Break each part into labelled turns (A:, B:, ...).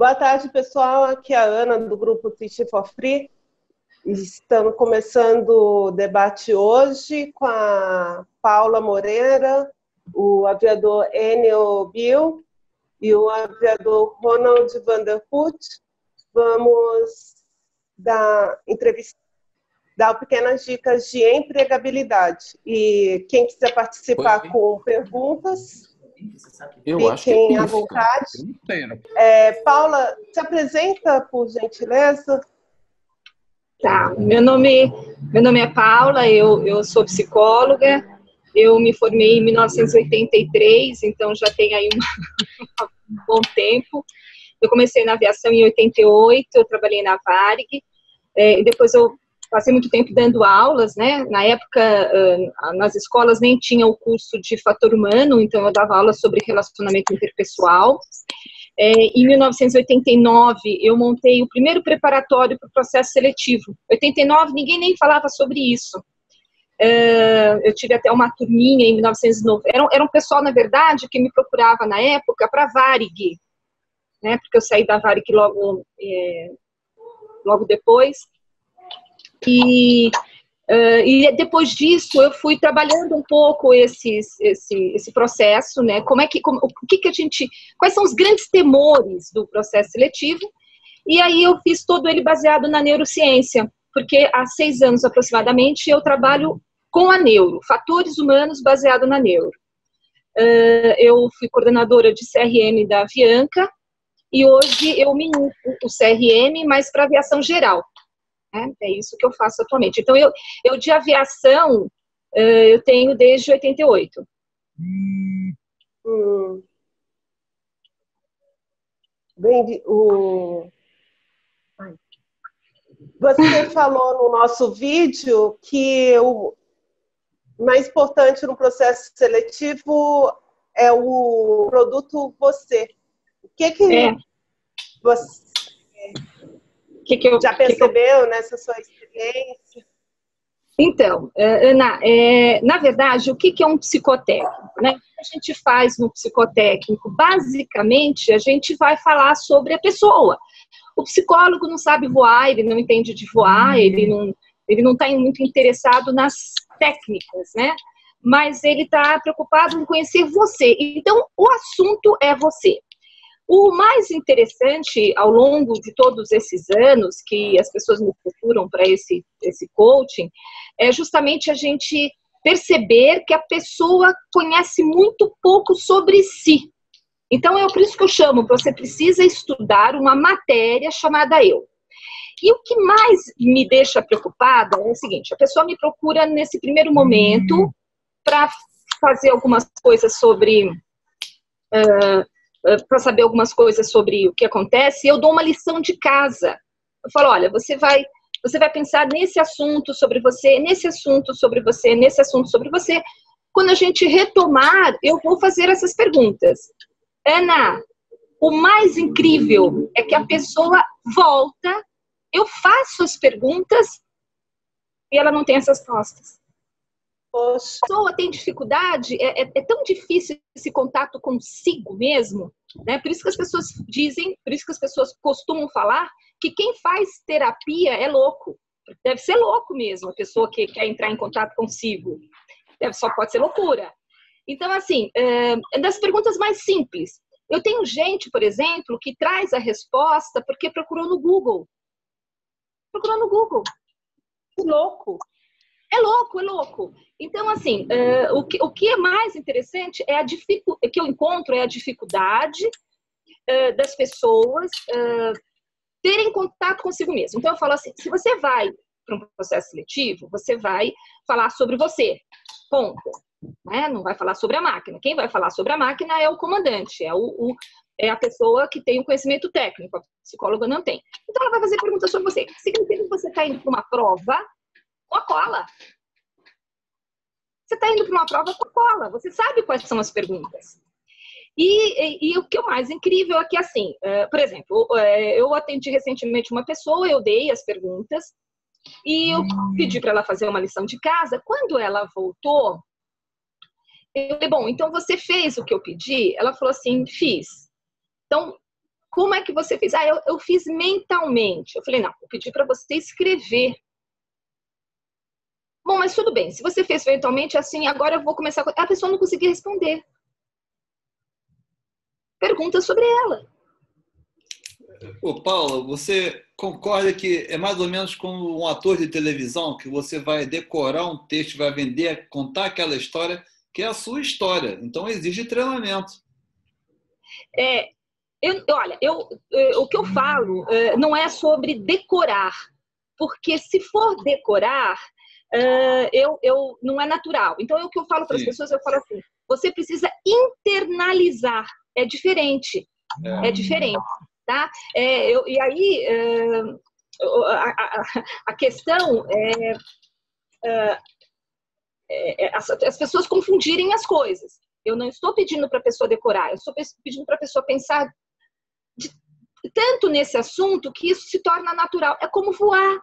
A: Boa tarde, pessoal. Aqui é a Ana, do grupo Teach for Free. Estamos começando o debate hoje com a Paula Moreira, o aviador Enio Bill e o aviador Ronald Vanderput. Vamos dar entrevista, dar pequenas dicas de empregabilidade. E quem quiser participar Oi. com perguntas,
B: eu acho que é
A: à vontade. É, Paula, se apresenta, por gentileza.
C: Tá, meu nome, meu nome é Paula, eu, eu sou psicóloga, eu me formei em 1983, então já tem aí uma, um bom tempo. Eu comecei na aviação em 88, eu trabalhei na Varig, é, depois eu passei muito tempo dando aulas, né? Na época, nas escolas nem tinha o curso de fator humano, então eu dava aula sobre relacionamento interpessoal. É, em 1989, eu montei o primeiro preparatório para o processo seletivo. 89, ninguém nem falava sobre isso. É, eu tive até uma turminha em 1990. Era, era um pessoal, na verdade, que me procurava na época para Varig, né? Porque eu saí da Varig logo, é, logo depois. E, uh, e depois disso eu fui trabalhando um pouco esses, esse, esse processo, né? Como é que, como, o que que a gente, quais são os grandes temores do processo seletivo? E aí eu fiz todo ele baseado na neurociência, porque há seis anos aproximadamente eu trabalho com a neuro, fatores humanos baseado na neuro. Uh, eu fui coordenadora de CRM da Avianca e hoje eu ministro o CRM, mas para aviação geral. Né? É isso que eu faço atualmente. Então, eu, eu de aviação, uh, eu tenho desde 88. Hum.
A: Bem, o... Você falou no nosso vídeo que o mais importante no processo seletivo é o produto você. O que que é. você que que eu, já percebeu que eu... nessa sua experiência?
C: Então, eh, Ana, é, na verdade, o que, que é um psicotécnico? Né? O que a gente faz no psicotécnico? Basicamente, a gente vai falar sobre a pessoa. O psicólogo não sabe voar, ele não entende de voar, ele não ele não está muito interessado nas técnicas, né? Mas ele está preocupado em conhecer você. Então, o assunto é você. O mais interessante ao longo de todos esses anos que as pessoas me procuram para esse, esse coaching é justamente a gente perceber que a pessoa conhece muito pouco sobre si. Então é por isso que eu chamo, você precisa estudar uma matéria chamada eu. E o que mais me deixa preocupada é o seguinte: a pessoa me procura nesse primeiro momento para fazer algumas coisas sobre uh, para saber algumas coisas sobre o que acontece, eu dou uma lição de casa. Eu falo, olha, você vai, você vai pensar nesse assunto sobre você, nesse assunto sobre você, nesse assunto sobre você. Quando a gente retomar, eu vou fazer essas perguntas. Ana, o mais incrível é que a pessoa volta, eu faço as perguntas e ela não tem as respostas. A pessoa tem dificuldade, é, é, é, tão difícil esse contato consigo mesmo, né? Por isso que as pessoas dizem, por isso que as pessoas costumam falar que quem faz terapia é louco. Deve ser louco mesmo, a pessoa que quer entrar em contato consigo. Deve, só pode ser loucura. Então, assim, é das perguntas mais simples. Eu tenho gente, por exemplo, que traz a resposta porque procurou no Google. Procurou no Google. Que louco. É louco, é louco. Então, assim, uh, o, que, o que é mais interessante é a que eu encontro é a dificuldade uh, das pessoas uh, terem contato consigo mesmo. Então, eu falo assim, se você vai para um processo seletivo, você vai falar sobre você, ponto. Né? Não vai falar sobre a máquina. Quem vai falar sobre a máquina é o comandante, é, o, o é a pessoa que tem o conhecimento técnico, a psicóloga não tem. Então, ela vai fazer perguntas sobre você. Significa que você está indo para uma prova com a cola. Você está indo para uma prova com a cola, você sabe quais são as perguntas. E, e, e, o que é mais incrível é que, assim, uh, por exemplo, uh, eu atendi recentemente uma pessoa, eu dei as perguntas e eu pedi para ela fazer uma lição de casa. Quando ela voltou, eu falei, bom, então você fez o que eu pedi? Ela falou assim, fiz. Então, Como é que você fez? Ah, eu, eu fiz mentalmente. Eu falei, não, eu pedi para você escrever. Bom, mas tudo bem. Se você fez mentalmente assim, agora eu vou começar. A pessoa não conseguia responder. Pergunta sobre ela.
B: Ô, Paulo, você concorda que é mais ou menos como um ator de televisão, que você vai decorar um texto, vai vender, contar aquela história, que é a sua história. Então, exige treinamento.
C: É, eu, olha, eu, eu, o que eu falo é, não é sobre decorar, porque se for decorar, é, eu, eu, não é natural. Então, é o que eu falo para as pessoas, eu falo assim, você precisa internalizar, é diferente, é, é diferente. Tá? É, eu, e aí, é, a, a, a, questão é, as, as, pessoas confundirem as coisas. Eu não estou pedindo para a pessoa decorar, eu estou pedindo para a pessoa pensar de, tanto nesse assunto que isso se torna natural. É como voar.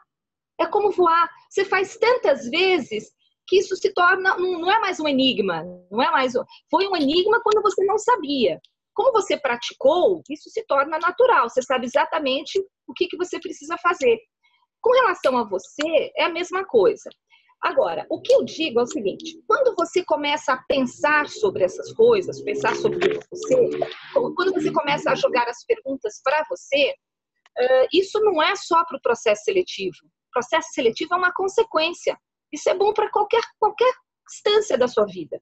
C: É como voar. Você faz tantas vezes que isso se torna, não, é mais um enigma, não é mais, foi um enigma quando você não sabia. Como você praticou, isso se torna natural. Você sabe exatamente o que, que você precisa fazer. Com relação a você, é a mesma coisa. Agora, o que eu digo é o seguinte: quando você começa a pensar sobre essas coisas, pensar sobre você, quando você começa a jogar as perguntas para você, isso não é só para o processo seletivo. Processo seletivo é uma consequência. Isso é bom para qualquer, qualquer instância da sua vida.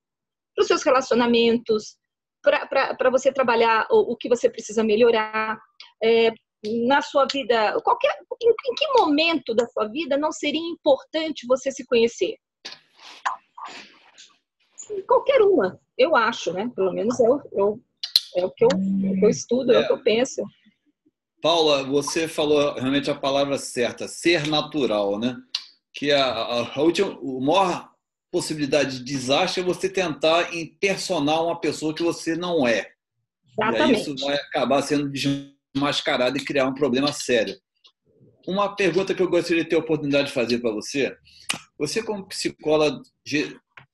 C: Para os seus relacionamentos, para você trabalhar o, o, que você precisa melhorar é, na sua vida, qualquer, em, em, que momento da sua vida não seria importante você se conhecer? Qualquer uma, eu acho, né? Pelo menos eu, eu é o que eu, é eu estudo, é. é o que eu penso.
B: Paula, você falou realmente a palavra certa, ser natural, né? Que a, a, a última, o maior possibilidade de desastre é você tentar impersonar uma pessoa que você não é. Exatamente. E aí isso vai acabar sendo desmascarado e criar um problema sério. Uma pergunta que eu gostaria de ter a oportunidade de fazer para você. Você, como psicóloga,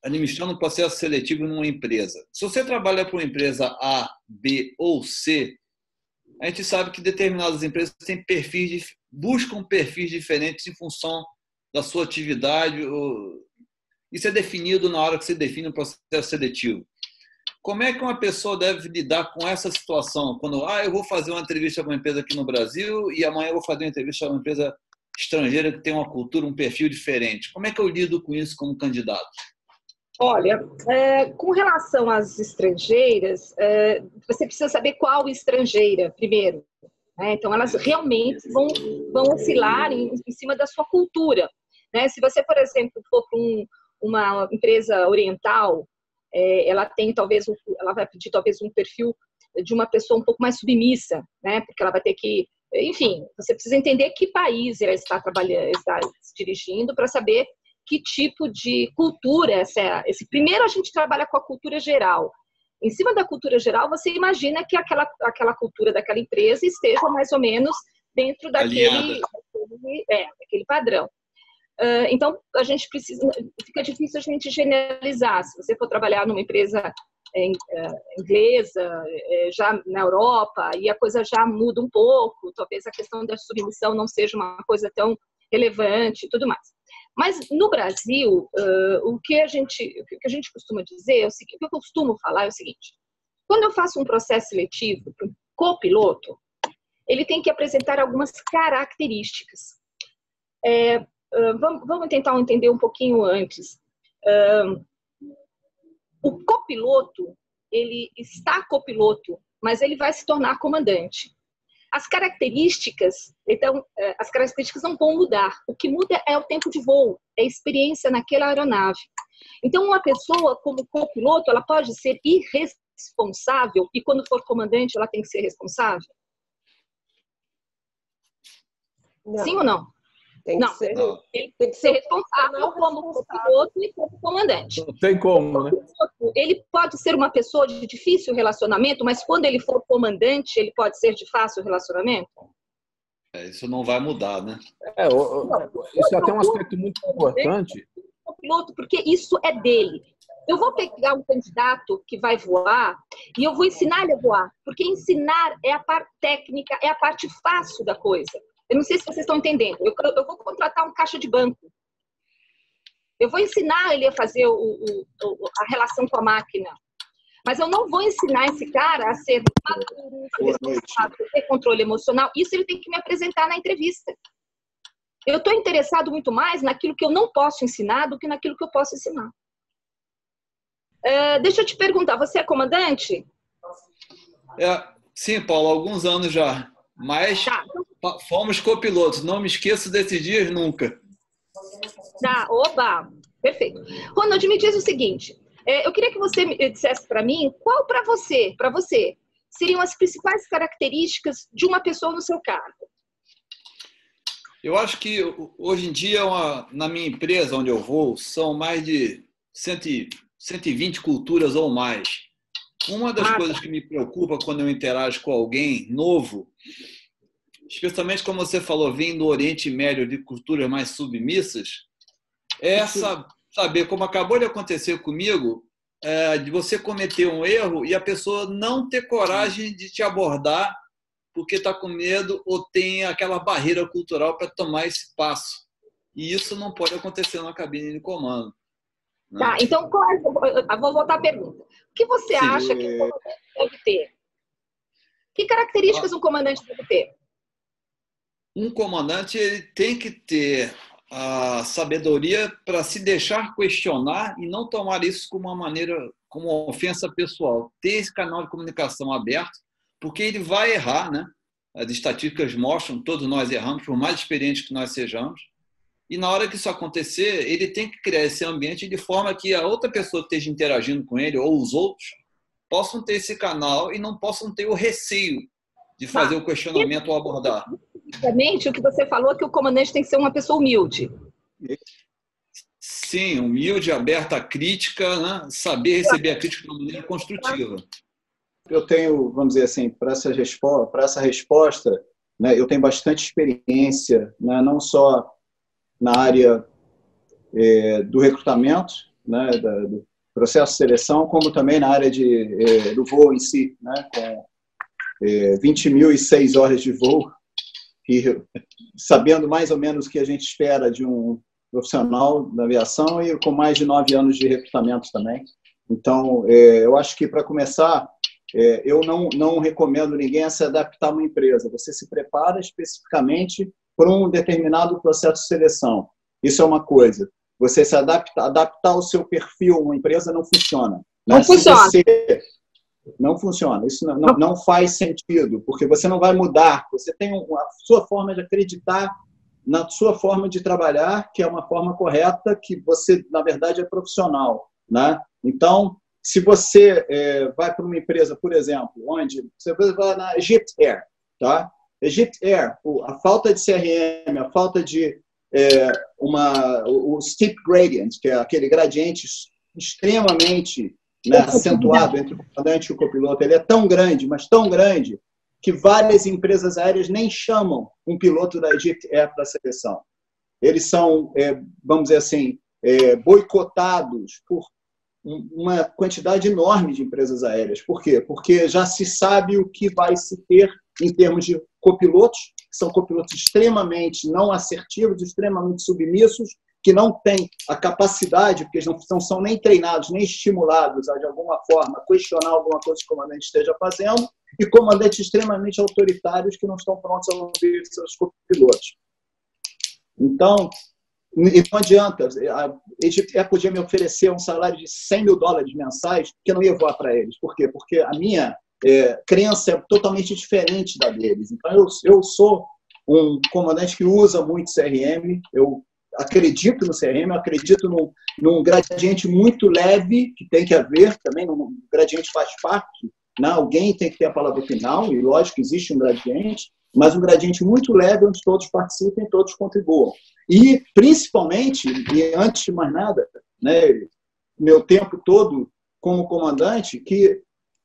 B: administrando um processo seletivo numa empresa, se você trabalha para uma empresa A, B ou C, a gente sabe que determinadas empresas têm perfis, buscam perfis diferentes em função da sua atividade isso é definido na hora que você define o processo seletivo. Como é que uma pessoa deve lidar com essa situação? Quando, ah, eu vou fazer uma entrevista com uma empresa aqui no Brasil e amanhã eu vou fazer uma entrevista com uma empresa estrangeira que tem uma cultura, um perfil diferente. Como é que eu lido com isso como candidato?
C: Olha, é, com relação às estrangeiras, é, você precisa saber qual estrangeira, primeiro. Né? Então, elas realmente vão, vão oscilar em, em cima da sua cultura. Né? Se você, por exemplo, for para um, uma empresa oriental, é, ela tem talvez, ela vai pedir talvez um perfil de uma pessoa um pouco mais submissa, né? Porque ela vai ter que, enfim, você precisa entender que país ela está trabalhando, está se dirigindo para saber que tipo de cultura essa é. Esse primeiro a gente trabalha com a cultura geral. Em cima da cultura geral, você imagina que aquela aquela cultura daquela empresa esteja mais ou menos dentro daquele, daquele, é, daquele padrão. Ah, então, a gente precisa, fica difícil a gente generalizar. Se você for trabalhar numa empresa é, inglesa, é, já na Europa, e a coisa já muda um pouco, talvez a questão da submissão não seja uma coisa tão relevante e tudo mais. Mas no Brasil, o que a gente, o que a gente costuma dizer, o que eu costumo falar é o seguinte: quando eu faço um processo seletivo para um copiloto, ele tem que apresentar algumas características. É, vamos, vamos, tentar entender um pouquinho antes. Uh, o copiloto, ele está copiloto, mas ele vai se tornar comandante. As características, então, as características não vão mudar. O que muda é o tempo de voo, é a experiência naquela aeronave. Então, uma pessoa como copiloto, ela pode ser irresponsável e quando for comandante, ela tem que ser responsável? Não. Sim ou não?
A: Tem não, que ser, não.
C: Ele tem que ser responsável como piloto e como comandante.
B: Não tem como, né?
C: Ele pode ser uma pessoa de difícil relacionamento, mas quando ele for comandante, ele pode ser de fácil relacionamento?
B: É, isso não vai mudar, né?
D: É, o, o, isso é até um aspecto muito importante.
C: piloto porque isso é dele. Eu vou pegar um candidato que vai voar e eu vou ensinar ele a voar, porque ensinar é a parte técnica, é a parte fácil da coisa. Eu não sei se vocês estão entendendo. Eu, eu vou contratar um caixa de banco. Eu vou ensinar ele a fazer o, o, a relação com a máquina. Mas eu não vou ensinar esse cara a ser maduro, a ter controle emocional. Isso ele tem que me apresentar na entrevista. Eu estou interessado muito mais naquilo que eu não posso ensinar do que naquilo que eu posso ensinar. Uh, deixa eu te perguntar, você é comandante?
B: É, sim, Paulo, alguns anos já. Mas tá. Fomos copilotos, não me esqueço desses dias nunca.
C: Tá, oba, perfeito. Ronald, me diz o seguinte: é, eu queria que você dissesse para mim qual para você, para você, seriam as principais características de uma pessoa no seu cargo.
B: Eu acho que hoje em dia, uma, na minha empresa onde eu vou, são mais de 100, 120 culturas ou mais. Uma das ah, coisas tá. que me preocupa quando eu interajo com alguém novo, especialmente como você falou, vindo do Oriente Médio de culturas mais submissas, é essa saber como acabou de acontecer comigo, é, de você cometer um erro e a pessoa não ter coragem de te abordar porque está com medo ou tem aquela barreira cultural para tomar esse passo. E isso não pode acontecer na cabine de comando.
C: Né? Tá, então é, vou voltar à pergunta. O que você Sim. acha que o comandante deve ter? Que características um comandante deve ter?
B: Um comandante ele tem que ter a sabedoria para se deixar questionar e não tomar isso como uma maneira, como uma ofensa pessoal. Ter esse canal de comunicação aberto porque ele vai errar, né? As estatísticas mostram, todos nós erramos, por mais experientes que nós sejamos. E na hora que isso acontecer, ele tem que criar esse ambiente de forma que a outra pessoa que esteja interagindo com ele, ou os outros, possam ter esse canal e não possam ter o receio de fazer o questionamento ou abordar.
C: Basicamente, o que você falou é que o comandante tem que ser uma pessoa humilde.
B: Sim, humilde, aberta à crítica, né? saber receber a crítica de uma maneira construtiva
D: eu tenho, vamos dizer assim, para essa resposta, para essa resposta, né, eu tenho bastante experiência, né, não só na área é, do recrutamento, né, da, do processo de seleção, como também na área de, é, do voo em si, né, com é, 20.006 horas de voo, e sabendo mais ou menos o que a gente espera de um profissional da aviação e com mais de nove anos de recrutamento também. Então, é, eu acho que para começar, é, eu não, não recomendo ninguém a se adaptar a uma empresa. Você se prepara especificamente para um determinado processo de seleção. Isso é uma coisa. Você se adapta, adaptar o seu perfil a uma empresa não funciona.
C: Né? Não funciona. Você,
D: não funciona. Isso não, não, não, faz sentido, porque você não vai mudar. Você tem a sua forma de acreditar na sua forma de trabalhar, que é uma forma correta, que você, na verdade, é profissional. Né? Então, se você é, vai para uma empresa, por exemplo, onde você vai na Egypt Air, tá? Egypt Air, a falta de CRM, a falta de é, uma, o steep gradient, que é aquele gradiente extremamente né, acentuado entre o comandante e o copiloto, ele é tão grande, mas tão grande, que várias empresas aéreas nem chamam um piloto da Egypt Air para a seleção. Eles são, é, vamos dizer assim, é, boicotados por uma quantidade enorme de empresas aéreas. Por quê? Porque já se sabe o que vai se ter em termos de copilotos, que são copilotos extremamente não assertivos, extremamente submissos, que não têm a capacidade, porque não, não são nem treinados, nem estimulados a, de alguma forma, questionar alguma coisa que o comandante esteja fazendo, e comandantes extremamente autoritários que não estão prontos a ouvir seus copilotos. Então, não adianta. A Egipte podia me oferecer um salário de 100 mil dólares mensais, que eu não ia voar para eles. Por quê? Porque a minha é, crença é totalmente diferente da deles. Então, eu, eu sou um comandante que usa muito CRM, eu acredito no CRM, acredito num, num gradiente muito leve, que tem que haver também, um gradiente faz parte, né? alguém tem que ter a palavra final, e lógico existe um gradiente, mas um gradiente muito leve onde todos participem, todos contribuam. E, principalmente, e antes de mais nada, né, meu tempo todo como comandante, que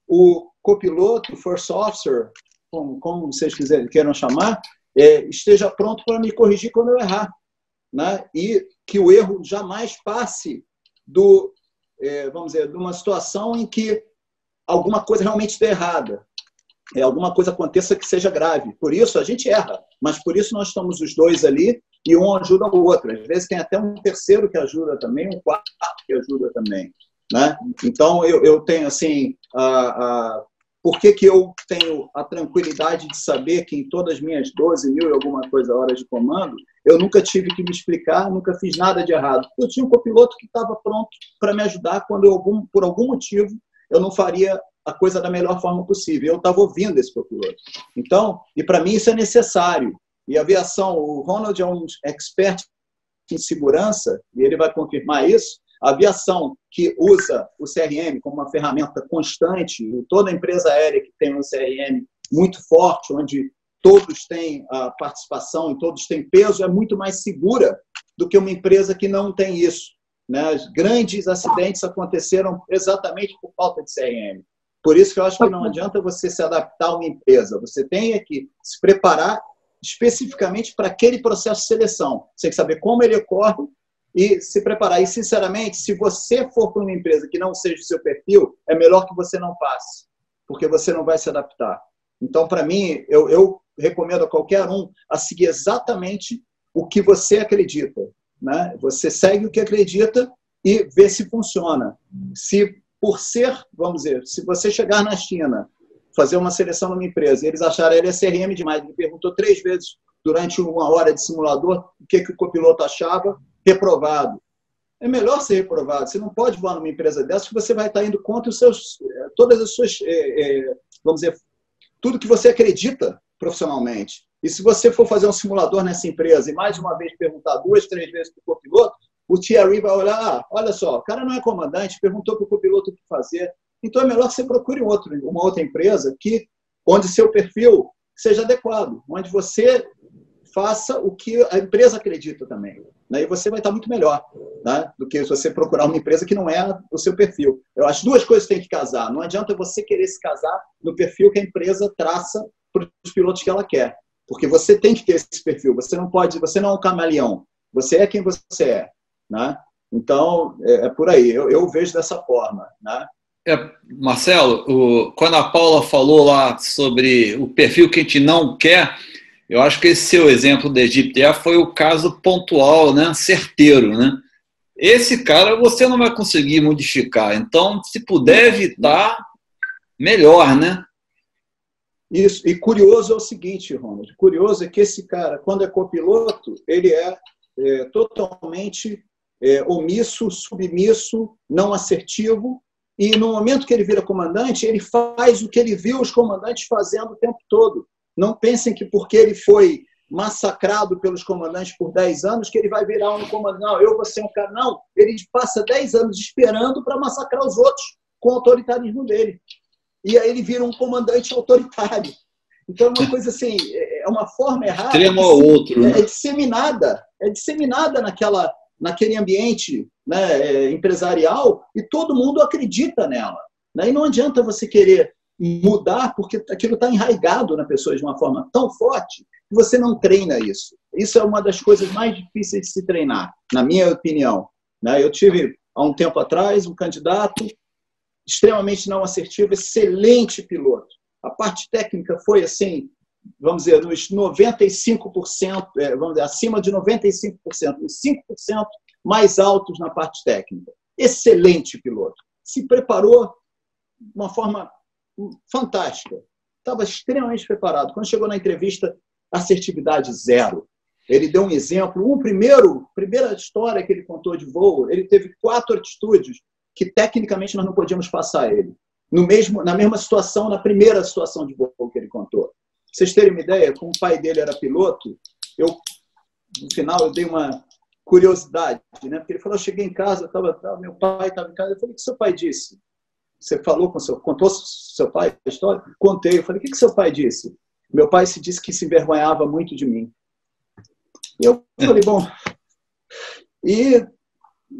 D: o copiloto, first officer, como, como vocês quiserem, queiram chamar, é, esteja pronto para me corrigir quando eu errar. Né? e que o erro jamais passe do, é, vamos dizer, de uma situação em que alguma coisa realmente está errada, é, alguma coisa aconteça que seja grave. Por isso a gente erra, mas por isso nós estamos os dois ali e um ajuda o outro. Às vezes tem até um terceiro que ajuda também, um quarto que ajuda também. Né? Então eu, eu tenho assim, a, a, por que, que eu tenho a tranquilidade de saber que em todas as minhas 12 mil e alguma coisa horas de comando, eu nunca tive que me explicar, nunca fiz nada de errado. Eu tinha um copiloto que estava pronto para me ajudar quando eu, por algum motivo eu não faria a coisa da melhor forma possível. Eu estava ouvindo esse copiloto. Então, e para mim isso é necessário. E a aviação, o Ronald é um expert em segurança, e ele vai confirmar isso. A aviação que usa o CRM como uma ferramenta constante, toda empresa aérea que tem um CRM muito forte, onde todos têm a participação e todos têm peso, é muito mais segura do que uma empresa que não tem isso. Né? Grandes acidentes aconteceram exatamente por falta de CRM. Por isso que eu acho que não adianta você se adaptar a uma empresa. Você tem que se preparar especificamente para aquele processo de seleção. Você tem que saber como ele ocorre e se preparar. E, sinceramente, se você for para uma empresa que não seja o seu perfil, é melhor que você não passe, porque você não vai se adaptar. Então, para mim, eu, eu recomendo a qualquer um a seguir exatamente o que você acredita. Né? Você segue o que acredita e vê se funciona. Se por ser, vamos dizer, se você chegar na China, fazer uma seleção numa empresa, eles acharem ele é CRM demais, ele perguntou três vezes durante uma hora de simulador o que, que o copiloto achava, reprovado. É melhor ser reprovado. Você não pode voar numa empresa dessa que você vai estar indo contra os seus, eh, todas as suas, é, é, vamos dizer, tudo que você acredita profissionalmente. E se você for fazer um simulador nessa empresa e mais uma vez perguntar duas, três vezes para o copiloto, o Thierry vai olhar, ah, olha só, o cara não é comandante, perguntou para o copiloto o que fazer. Então é melhor que você procure outro, uma outra empresa que, onde seu perfil seja adequado, onde você faça o que a empresa acredita também. Né? E você vai estar muito melhor né? do que se você procurar uma empresa que não é o seu perfil. Eu acho duas coisas têm que casar. Não adianta você querer se casar no perfil que a empresa traça para os pilotos que ela quer. Porque você tem que ter esse perfil. Você não pode, você não é um camaleão. Você é quem você é. Né? Então, é, é por aí. Eu, eu, vejo dessa forma. Né?
B: É, Marcelo, o, quando a Paula falou lá sobre o perfil que a gente não quer, eu acho que esse seu exemplo da Egipto foi o caso pontual, né? certeiro. Né? Esse cara você não vai conseguir modificar. Então, se puder evitar, melhor, né?
D: Isso. E curioso é o seguinte, Ronald. Curioso é que esse cara, quando é copiloto, ele é, é totalmente é, omisso, submisso, não assertivo. E no momento que ele vira comandante, ele faz o que ele viu os comandantes fazendo o tempo todo. Não pensem que porque ele foi massacrado pelos comandantes por 10 anos, que ele vai virar um comandante. Não, eu vou ser um cara. Não, ele passa 10 anos esperando para massacrar os outros com o autoritarismo dele. E aí ele vira um comandante autoritário. Então é uma coisa assim, é uma forma errada.
B: Extremo ao outro.
D: Né? É disseminada, é disseminada naquela, naquele ambiente né, é, empresarial e todo mundo acredita nela. Né? E não adianta você querer mudar porque aquilo está enraizado na pessoa de uma forma tão forte que você não treina isso. Isso é uma das coisas mais difíceis de se treinar, na minha opinião. Né? Eu tive, há um tempo atrás, um candidato extremamente não assertivo, excelente piloto. A parte técnica foi assim, vamos dizer, nos 95%, é, vamos dizer, acima de 95%, os 5% mais altos na parte técnica. Excelente piloto. Se preparou de uma forma fantástica. Estava extremamente preparado. Quando chegou na entrevista, assertividade zero. Ele deu um exemplo. Um primeiro, primeira história que ele contou de voo, ele teve quatro atitudes que tecnicamente nós não podíamos passar ele. No mesmo, na mesma situação, na primeira situação de voo que ele contou. Pra vocês terem uma ideia, como o pai dele era piloto, eu no final eu dei uma curiosidade, né? Porque ele falou, eu cheguei em casa, tava, tava meu pai estava em casa, eu falei, o que seu pai disse? Você falou com seu, contou seu pai a história? Contei. Eu falei, o que, que seu pai disse? Meu pai se disse que se envergonhava muito de mim. E eu falei, bom, e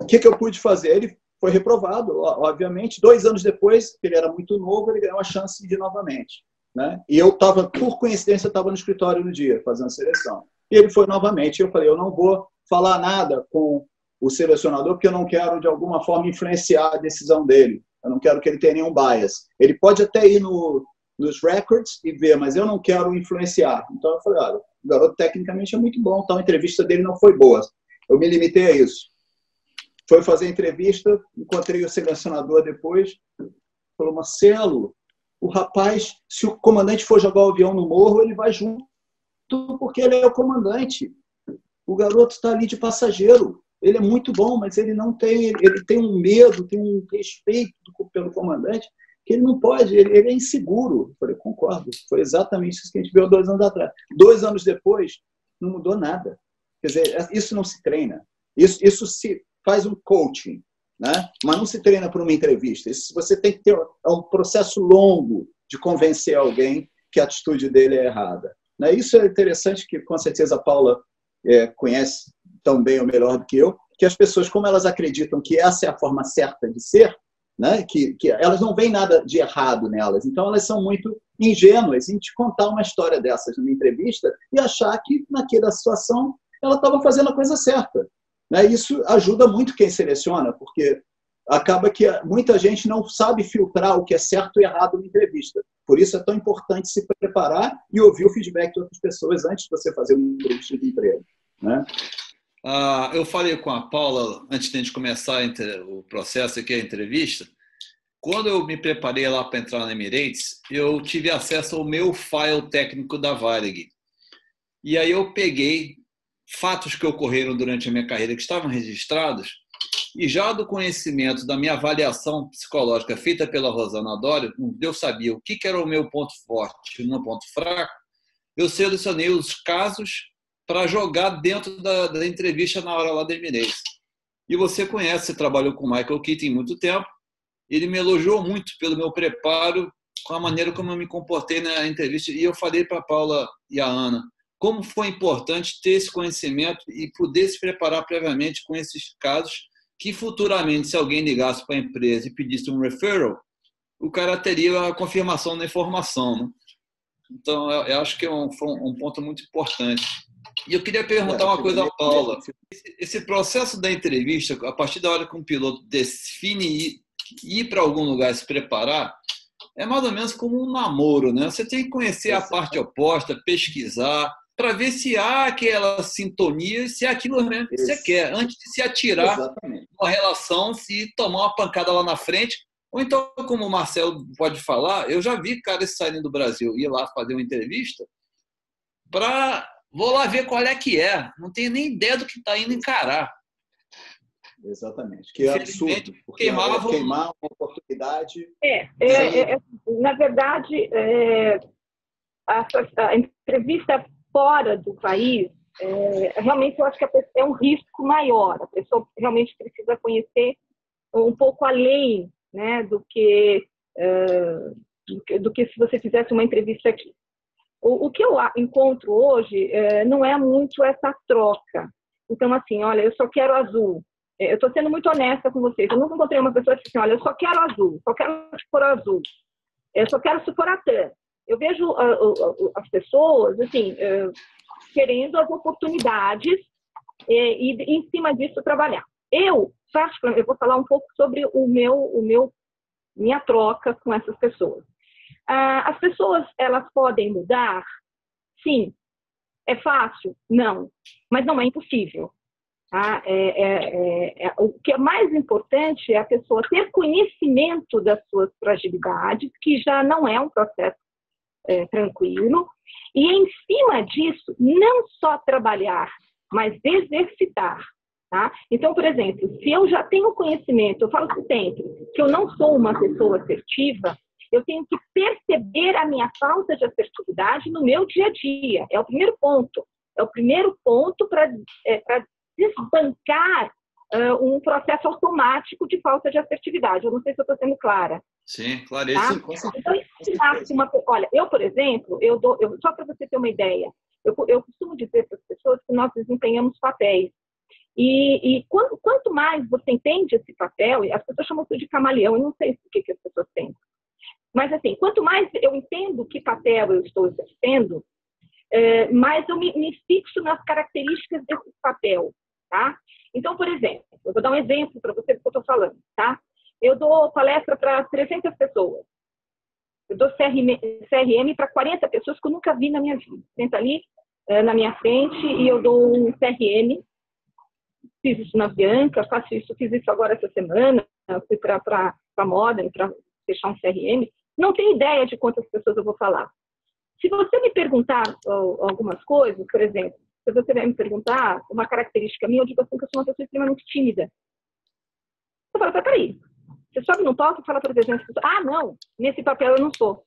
D: o que, que eu pude fazer? Ele foi reprovado, obviamente. Dois anos depois, ele era muito novo, ele ganhou a chance de ir novamente. Né? E eu estava, por coincidência, estava no escritório no dia, fazendo a seleção. E ele foi novamente. Eu falei, eu não vou falar nada com o selecionador, porque eu não quero, de alguma forma, influenciar a decisão dele. Eu não quero que ele tenha nenhum bias. Ele pode até ir no, nos records e ver, mas eu não quero influenciar. Então eu falei, olha, o garoto tecnicamente é muito bom, então a entrevista dele não foi boa. Eu me limitei a isso. Foi fazer a entrevista, encontrei o selecionador depois, falou, Marcelo, o rapaz, se o comandante for jogar o avião no morro, ele vai junto, porque ele é o comandante. O garoto está ali de passageiro. Ele é muito bom, mas ele não tem, ele tem um medo, tem um respeito pelo comandante que ele não pode, ele, ele é inseguro. Eu falei, concordo. Foi exatamente isso que a gente viu dois anos atrás. Dois anos depois, não mudou nada. Quer dizer, isso não se treina. Isso, isso se faz um coaching, né? mas não se treina por uma entrevista. Isso, você tem que ter é um processo longo de convencer alguém que a atitude dele é errada. Né? Isso é interessante, que com certeza a Paula é, conhece tão bem ou melhor do que eu, que as pessoas, como elas acreditam que essa é a forma certa de ser, né? que, que elas não veem nada de errado nelas. Então, elas são muito ingênuas em te contar uma história dessas numa entrevista e achar que, naquela situação, ela estava fazendo a coisa certa. Né? Isso ajuda muito quem seleciona, porque acaba que muita gente não sabe filtrar o que é certo e errado numa entrevista. Por isso é tão importante se preparar e ouvir o feedback de outras pessoas antes de você fazer uma entrevista de emprego. Né?
B: Ah, eu falei com a Paula antes de a gente começar o processo aqui, a entrevista. Quando eu me preparei lá para entrar na Emirates, eu tive acesso ao meu file técnico da Varig. E aí eu peguei fatos que ocorreram durante a minha carreira que estavam registrados e já do conhecimento da minha avaliação psicológica feita pela Rosana Dória, eu sabia o que era o meu ponto forte e o meu ponto fraco, eu selecionei os casos para jogar dentro da, da, entrevista na hora lá da Emirates. E você conhece, trabalhou com o Michael Keaton muito tempo, ele me elogiou muito pelo meu preparo, com a maneira como eu me comportei na entrevista. E eu falei para a Paula e a Ana como foi importante ter esse conhecimento e poder se preparar previamente com esses casos, que futuramente, se alguém ligasse para a empresa e pedisse um referral, o cara teria a confirmação da informação. Né? Então, eu acho que é um, um ponto muito importante. E eu queria perguntar uma coisa à Paula. Esse processo da entrevista, a partir da hora que um piloto define ir, ir para algum lugar se preparar, é mais ou menos como um namoro, né? Você tem que conhecer a parte oposta, pesquisar, para ver se há aquela sintonia, se é aquilo mesmo que você quer, antes de se atirar Exatamente. uma relação, se tomar uma pancada lá na frente. Ou então, como o Marcelo pode falar, eu já vi caras saindo do Brasil ir lá fazer uma entrevista para Vou lá ver qual é que é. Não tenho nem ideia do que está indo encarar.
D: Exatamente. Que é absurdo. Porque queimava... queimar uma oportunidade.
C: É, é, é, é na verdade, é, a, a, entrevista fora do país, é, realmente eu acho que é um risco maior. A pessoa realmente precisa conhecer um pouco além né, do que, do que se você fizesse uma entrevista aqui. O, o que eu encontro hoje é, não é muito essa troca. Então, assim, olha, eu só quero azul. É, eu estou sendo muito honesta com vocês. Eu nunca encontrei uma pessoa que disse assim, olha, eu só quero azul, só quero for azul. Eu só quero atã. Eu vejo uh, uh, as pessoas, assim, uh, querendo as oportunidades e, e, em cima disso, trabalhar. Eu, eu vou falar um pouco sobre o meu, o meu, minha troca com essas pessoas. Ah, as pessoas, elas podem mudar? Sim. É fácil? Não. Mas não é impossível. Tá? É, é, é, é, o que é mais importante é a pessoa ter conhecimento das suas fragilidades, que já não é um processo é, tranquilo, e em cima disso, não só trabalhar, mas exercitar. Tá? Então, por exemplo, se eu já tenho conhecimento, eu falo sempre que eu não sou uma pessoa assertiva, eu tenho que perceber a minha falta de assertividade no meu dia a dia. É o primeiro ponto. É o primeiro ponto para é, desbancar uh, um processo automático de falta de assertividade. Eu não sei se eu estou sendo clara.
B: Sim, claríssimo.
C: Tá? Então, se uma, olha, eu, por exemplo, eu dou, eu, só para você ter uma ideia, eu, eu costumo dizer para as pessoas que nós desempenhamos papéis. E, e quanto, quanto, mais você entende esse papel, as pessoas chamam isso de camaleão, eu não sei o que, que as pessoas pensam. Mas, assim, quanto mais eu entendo que papel eu estou exercendo, é, mais eu me, me, fixo nas características desse papel. tá? Então, por exemplo, eu vou dar um exemplo para você do que eu estou falando, tá? Eu dou palestra para 300 pessoas. Eu dou CRM, CRM para 40 pessoas que eu nunca vi na minha vida. Senta ali é, na minha frente e eu dou um CRM. Fiz isso na Bianca, faço isso, fiz isso agora essa semana, fui para a Modern para fechar um CRM. Não tenho ideia de quantas pessoas eu vou falar. Se você me perguntar algumas coisas, por exemplo, se você vai me perguntar uma característica minha, eu digo assim que eu sou uma pessoa extremamente tímida. Eu falo, peraí, você sobe no palco e fala para 300 pessoas, ah, não, nesse papel eu não sou.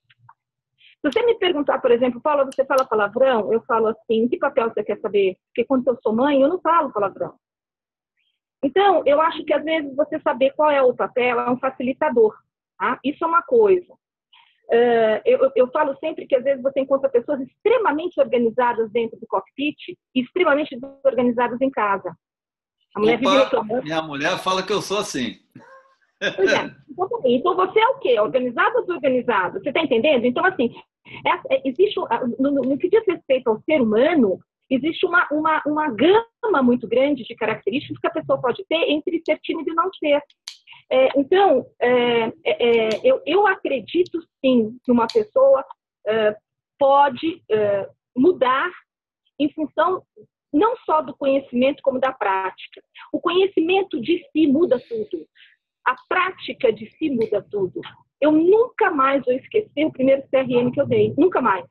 C: Se você me perguntar, por exemplo, Paula, você fala palavrão? Eu falo assim, que papel você quer saber? Porque quando eu sou mãe, eu não falo palavrão. Então, eu acho que às vezes você saber qual é o papel é um facilitador. Tá? Isso é uma coisa. Uh, eu, eu, falo sempre que às vezes você encontra pessoas extremamente organizadas dentro do cockpit e extremamente desorganizadas em casa.
B: A mulher Opa, minha mulher fala que eu sou assim.
C: Pois é. Então você é o quê? Organizado ou desorganizado? Você está entendendo? Então, assim, é, é, existe, no, no, que diz respeito ao ser humano, existe uma, uma, uma gama muito grande de características que a pessoa pode ter entre ser tímido e não ser. É, então, é, é, é, eu, eu acredito sim que uma pessoa é, pode mudar em função não só do conhecimento, como da prática. O conhecimento de si muda tudo. A prática de si muda tudo. Eu nunca mais vou esquecer o primeiro CRM que eu dei. Nunca mais.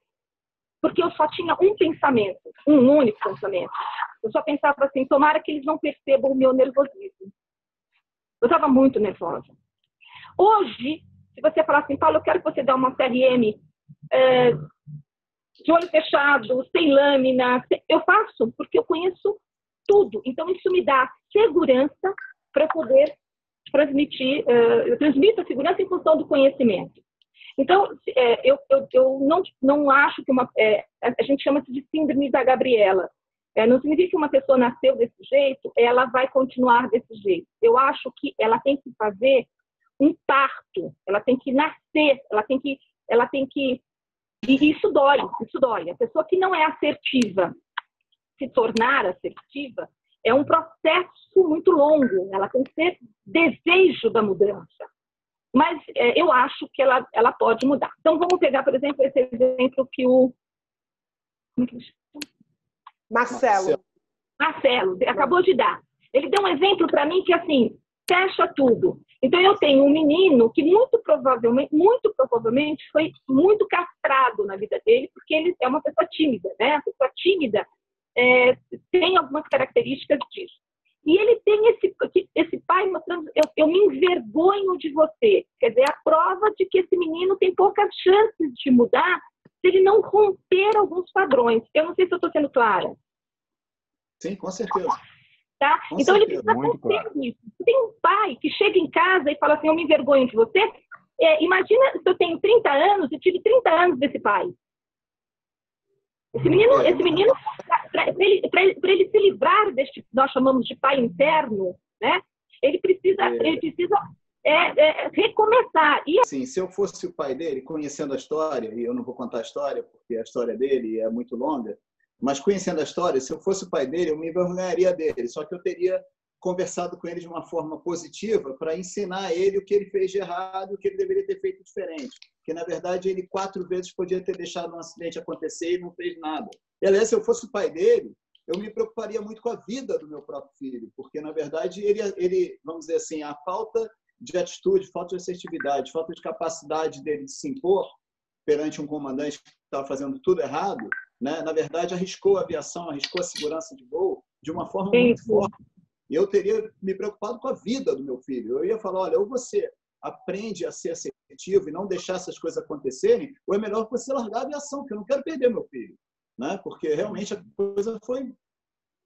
C: Porque eu só tinha um pensamento, um único pensamento. Eu só pensava assim: tomara que eles não percebam o meu nervosismo. Eu estava muito nervosa. Hoje, se você falar assim, Paulo, eu quero que você dê uma CRM é, de olho fechado, sem lâmina, eu faço, porque eu conheço tudo. Então, isso me dá segurança para poder transmitir, uh, eu transmito a segurança em função do conhecimento. Então, é, eu, eu, eu não, não acho que uma. É, a gente chama isso de síndrome da Gabriela. É, não significa que uma pessoa nasceu desse jeito, ela vai continuar desse jeito. Eu acho que ela tem que fazer um parto, ela tem que nascer, ela tem que, ela tem que. E isso dói, isso dói. A pessoa que não é assertiva, se tornar assertiva, é um processo muito longo. Ela tem que ter desejo da mudança. Mas é, eu acho que ela, ela pode mudar. Então, vamos pegar, por exemplo, esse exemplo que o.
A: Marcelo.
C: Marcelo, acabou de dar. Ele deu um exemplo para mim que, assim, fecha tudo. Então, eu tenho um menino que muito provavelmente, muito provavelmente foi muito castrado na vida dele, porque ele é uma pessoa tímida, né? A pessoa tímida é, tem algumas características disso. E ele tem esse, esse pai mostrando, eu, eu me envergonho de você. Quer dizer, a prova de que esse menino tem poucas chances de mudar se ele não romper alguns padrões. Eu não sei se eu estou sendo clara.
D: Sim, com certeza.
C: Tá?
D: Com
C: então
D: certeza,
C: ele precisa romper claro. isso. Tem um pai que chega em casa e fala assim: Eu me envergonho de você. É, imagina se eu tenho 30 anos e tive 30 anos desse pai. Esse menino, esse menino para ele, ele, ele, se livrar deste, nós chamamos de pai interno, né? Ele precisa, é. ele precisa é, é, recomeçar.
D: E... Sim, se eu fosse o pai dele, conhecendo a história, e eu não vou contar a história, porque a história dele é muito longa, mas conhecendo a história, se eu fosse o pai dele, eu me envergonharia dele, só que eu teria conversado com ele de uma forma positiva para ensinar ele o que ele fez de errado o que ele deveria ter feito diferente. Porque, na verdade, ele quatro vezes podia ter deixado um acidente acontecer e não fez nada. E, aliás, se eu fosse o pai dele, eu me preocuparia muito com a vida do meu próprio filho, porque, na verdade, ele, ele vamos dizer assim, a falta de atitude, falta de assertividade, falta de capacidade dele de se impor perante um comandante que estava fazendo tudo errado, né? na verdade, arriscou a aviação, arriscou a segurança de voo de uma forma Sim. muito forte. E eu teria me preocupado com a vida do meu filho. Eu ia falar, olha, ou você aprende a ser assertivo e não deixar essas coisas acontecerem, ou é melhor você largar a aviação, porque eu não quero perder meu filho. Né? Porque realmente a coisa foi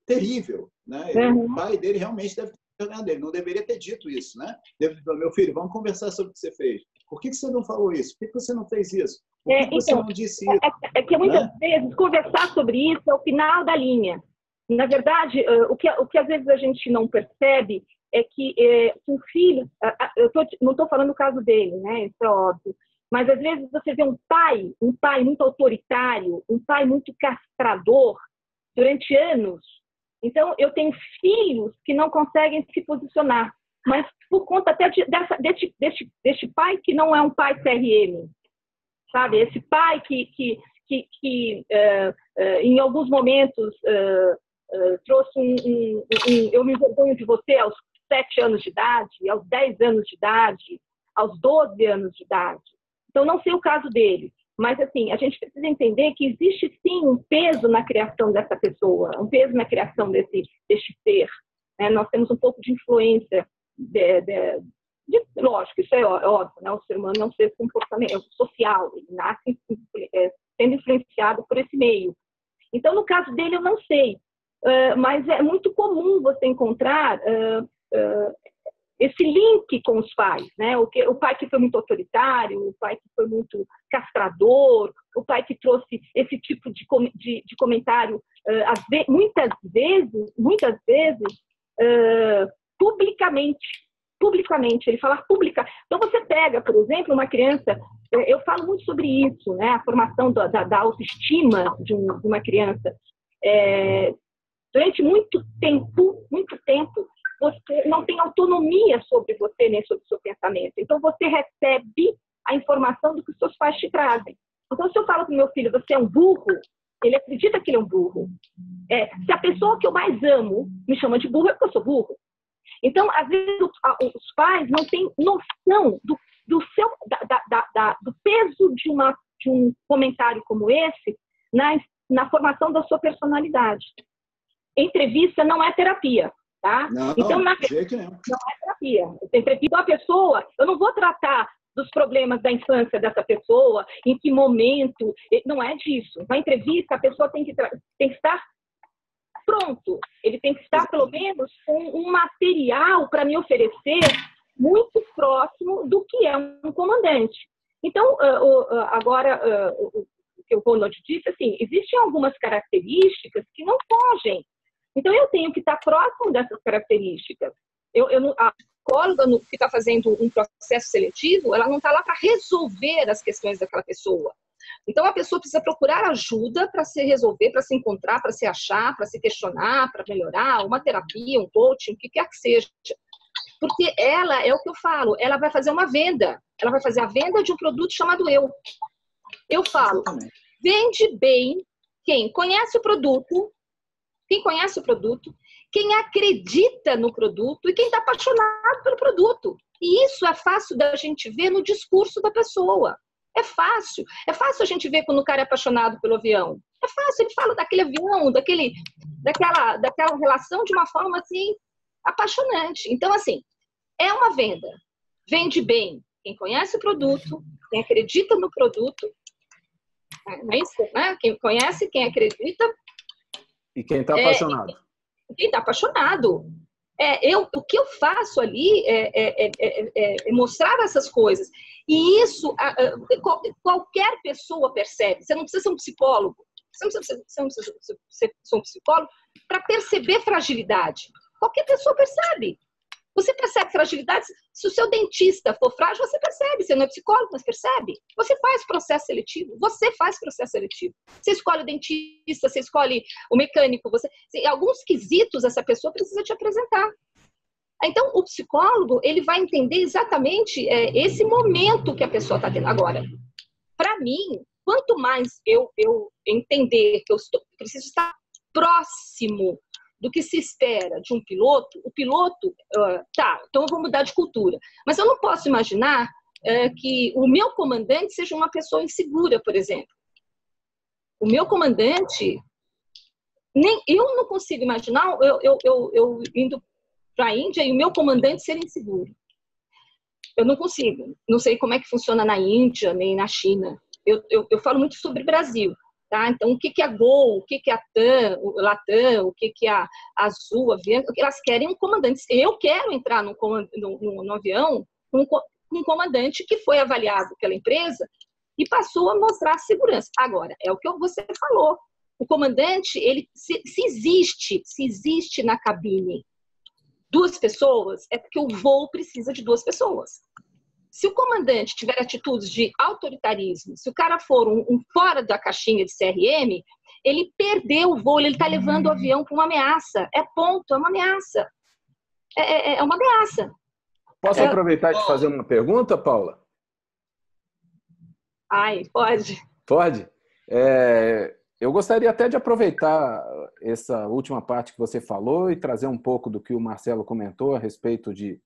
D: terrível. Né? Uhum. O pai dele realmente deve dele. Não deveria ter dito isso, né? Deve, meu filho, vamos conversar sobre o que você fez. Por que, você não falou isso? Por que, você não fez isso? Por que, é, você então, não disse
C: isso? É, é que muitas né? vezes conversar sobre isso é o final da linha. Na verdade, eh, o que, o que às vezes a gente não percebe é que é, um filho, eu tô, não estou falando o caso dele, né? Isso é óbvio. Mas às vezes você vê um pai, um pai muito autoritário, um pai muito castrador durante anos, Então, eu tenho filhos que não conseguem se posicionar, mas por conta até de, dessa, desse, desse, desse pai que não é um pai CRM, sabe? Esse pai que, que, que, que uh, uh, em alguns momentos uh, trouxe um, um, um, Eu me envergonho de você aos sete anos de idade, aos dez anos de idade, aos doze anos de idade. Então, não sei o caso dele, mas, assim, a gente precisa entender que existe, sim, um peso na criação dessa pessoa, um peso na criação desse, desse ser. Né? Nós temos um pouco de influência, de, de, de, lógico, isso é óbvio, né? o ser humano é um ser comportamento social, ele nasce é, sendo influenciado por esse meio. Então, no caso dele, eu não sei, uh, mas é muito comum você encontrar uh, uh, esse link com os pais, né? O, que, o pai que foi muito autoritário, o pai que foi muito castrador, o pai que trouxe esse tipo de, de, de comentário, uh, muitas vezes, muitas vezes, uh, publicamente, publicamente, ele falar pública. Então você pega, por exemplo, uma criança, eu falo muito sobre isso, né? A formação da, da, da autoestima de, um, de, uma criança. É, durante muito tempo, muito tempo, você não tem autonomia sobre você nem sobre o seu pensamento. Então, você recebe a informação do que os seus pais te trazem. Então, se eu falo para meu filho, você é um burro, ele acredita que ele é um burro. É, se a pessoa que eu mais amo me chama de burro, é porque eu sou burro. Então, às vezes, os pais não têm noção do, do, seu, da, da, da, do peso de, uma, de um comentário como esse na, na formação da sua personalidade. Entrevista não é terapia. Tá?
D: Não,
C: então,
D: na verdade, não.
C: não é terapia. Entrevista a pessoa, eu não vou tratar dos problemas da infância dessa pessoa, em que momento, não é disso. Na entrevista, a pessoa tem que, tem que estar pronto, ele tem que estar, pelo menos, com um material para me oferecer muito próximo do que é um comandante. Então, agora, o que o Ronald disse, assim, existem algumas características que não fogem então, eu tenho que estar próximo dessas características. Eu, eu, a psicóloga que está fazendo um processo seletivo, ela não está lá para resolver as questões daquela pessoa. Então, a pessoa precisa procurar ajuda para se resolver, para se encontrar, para se achar, para se questionar, para melhorar, uma terapia, um coaching, o que quer que seja. Porque ela, é o que eu falo, ela vai fazer uma venda. Ela vai fazer a venda de um produto chamado eu. Eu falo, vende bem quem conhece o produto, quem conhece o produto, quem acredita no produto e quem está apaixonado pelo produto. E isso é fácil da gente ver no discurso da pessoa. É fácil. É fácil a gente ver quando o cara é apaixonado pelo avião. É fácil, ele fala daquele avião, daquele, daquela, daquela relação de uma forma assim apaixonante. Então, assim, é uma venda. Vende bem quem conhece o produto, quem acredita no produto. É isso? Né? Quem conhece, quem acredita,
E: e quem está apaixonado?
C: É, quem está apaixonado. É, eu, o que eu faço ali é, é, é, mostrar essas coisas. E isso a, a, qualquer pessoa percebe. Você não precisa ser um psicólogo. Você não precisa, você não precisa ser, ser um psicólogo para perceber fragilidade. Qualquer pessoa percebe. Você percebe fragilidades? Se o seu dentista for frágil, você percebe. Você não é psicólogo, mas percebe. Você faz processo seletivo. Você faz processo seletivo. Você escolhe o dentista, você escolhe o mecânico. Você, alguns quesitos essa pessoa precisa te apresentar. Então, o psicólogo ele vai entender exatamente é, esse momento que a pessoa está tendo agora. Para mim, quanto mais eu, eu entender que eu estou, preciso estar próximo do que se espera de um piloto, o piloto, tá, então eu vou mudar de cultura. Mas eu não posso imaginar que o meu comandante seja uma pessoa insegura, por exemplo. O meu comandante, nem eu não consigo imaginar eu, eu, eu, eu indo para a Índia e o meu comandante ser inseguro. Eu não consigo. Não sei como é que funciona na Índia, nem na China. Eu, eu, eu falo muito sobre Brasil. Tá? Então, o que, que é Gol, o que, que é a TAM, o Latam, o que, que é a Azul, a Avianca, elas querem um comandante. Eu quero entrar no avião com um, um comandante que foi avaliado pela empresa e passou a mostrar segurança. Agora, é o que você falou. O comandante, ele se, se existe, se existe na cabine duas pessoas, é porque o voo precisa de duas pessoas. Se o comandante tiver atitudes de autoritarismo, se o cara for um, um fora da caixinha de CRM, ele perdeu o voo, ele está levando o avião para uma ameaça. É ponto, é uma ameaça. É, é, é uma ameaça.
E: Posso é. aproveitar e te fazer uma pergunta, Paula?
C: Ai, pode.
E: Pode? É, eu gostaria até de aproveitar essa última parte que você falou e trazer um pouco do que o Marcelo comentou a respeito de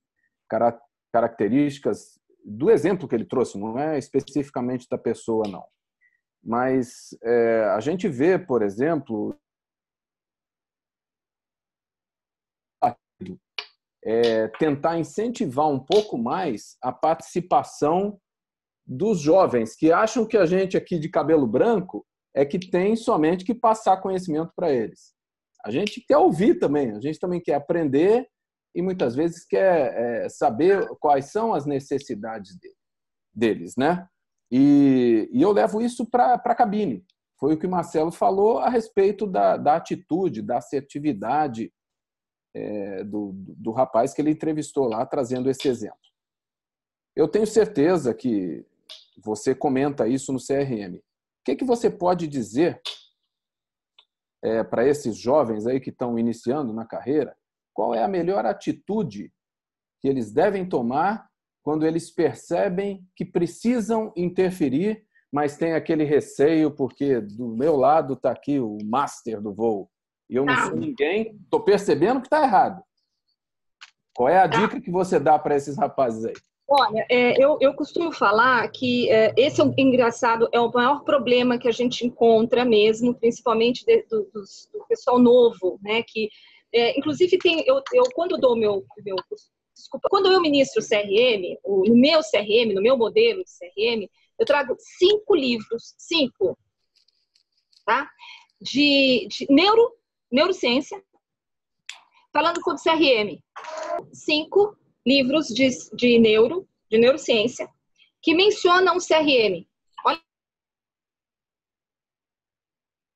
E: características do exemplo que ele trouxe, não é especificamente da pessoa, não. Mas é, a gente vê, por exemplo, é, tentar incentivar um pouco mais a participação dos jovens que acham que a gente aqui de cabelo branco é que tem somente que passar conhecimento para eles. A gente quer ouvir também, a gente também quer aprender e muitas vezes quer é, saber quais são as necessidades deles, né? E, eu levo isso para a cabine. Foi o que o Marcelo falou a respeito da, da atitude, da assertividade é, do, do rapaz que ele entrevistou lá, trazendo esse exemplo. Eu tenho certeza que você comenta isso no CRM. O que, que você pode dizer é, para esses jovens aí que estão iniciando na carreira? Qual é a melhor atitude que eles devem tomar quando eles percebem que precisam interferir, mas tem aquele receio porque do meu lado está aqui o master do voo e eu não tá. sou ninguém, estou percebendo que está errado. Qual é a tá. dica que você dá para esses rapazes aí?
C: Olha, é, eu, eu costumo falar que é, esse é um, engraçado, é o maior problema que a gente encontra mesmo, principalmente de, do, do, do, pessoal novo, né? Que, é, inclusive, tem, eu, eu quando dou meu, meu desculpa, quando eu ministro CRM, no meu CRM, no meu modelo de CRM, eu trago cinco livros, cinco, tá? De, de neuro, neurociência, falando sobre CRM. Cinco livros de, de neuro, de neurociência, que mencionam o CRM.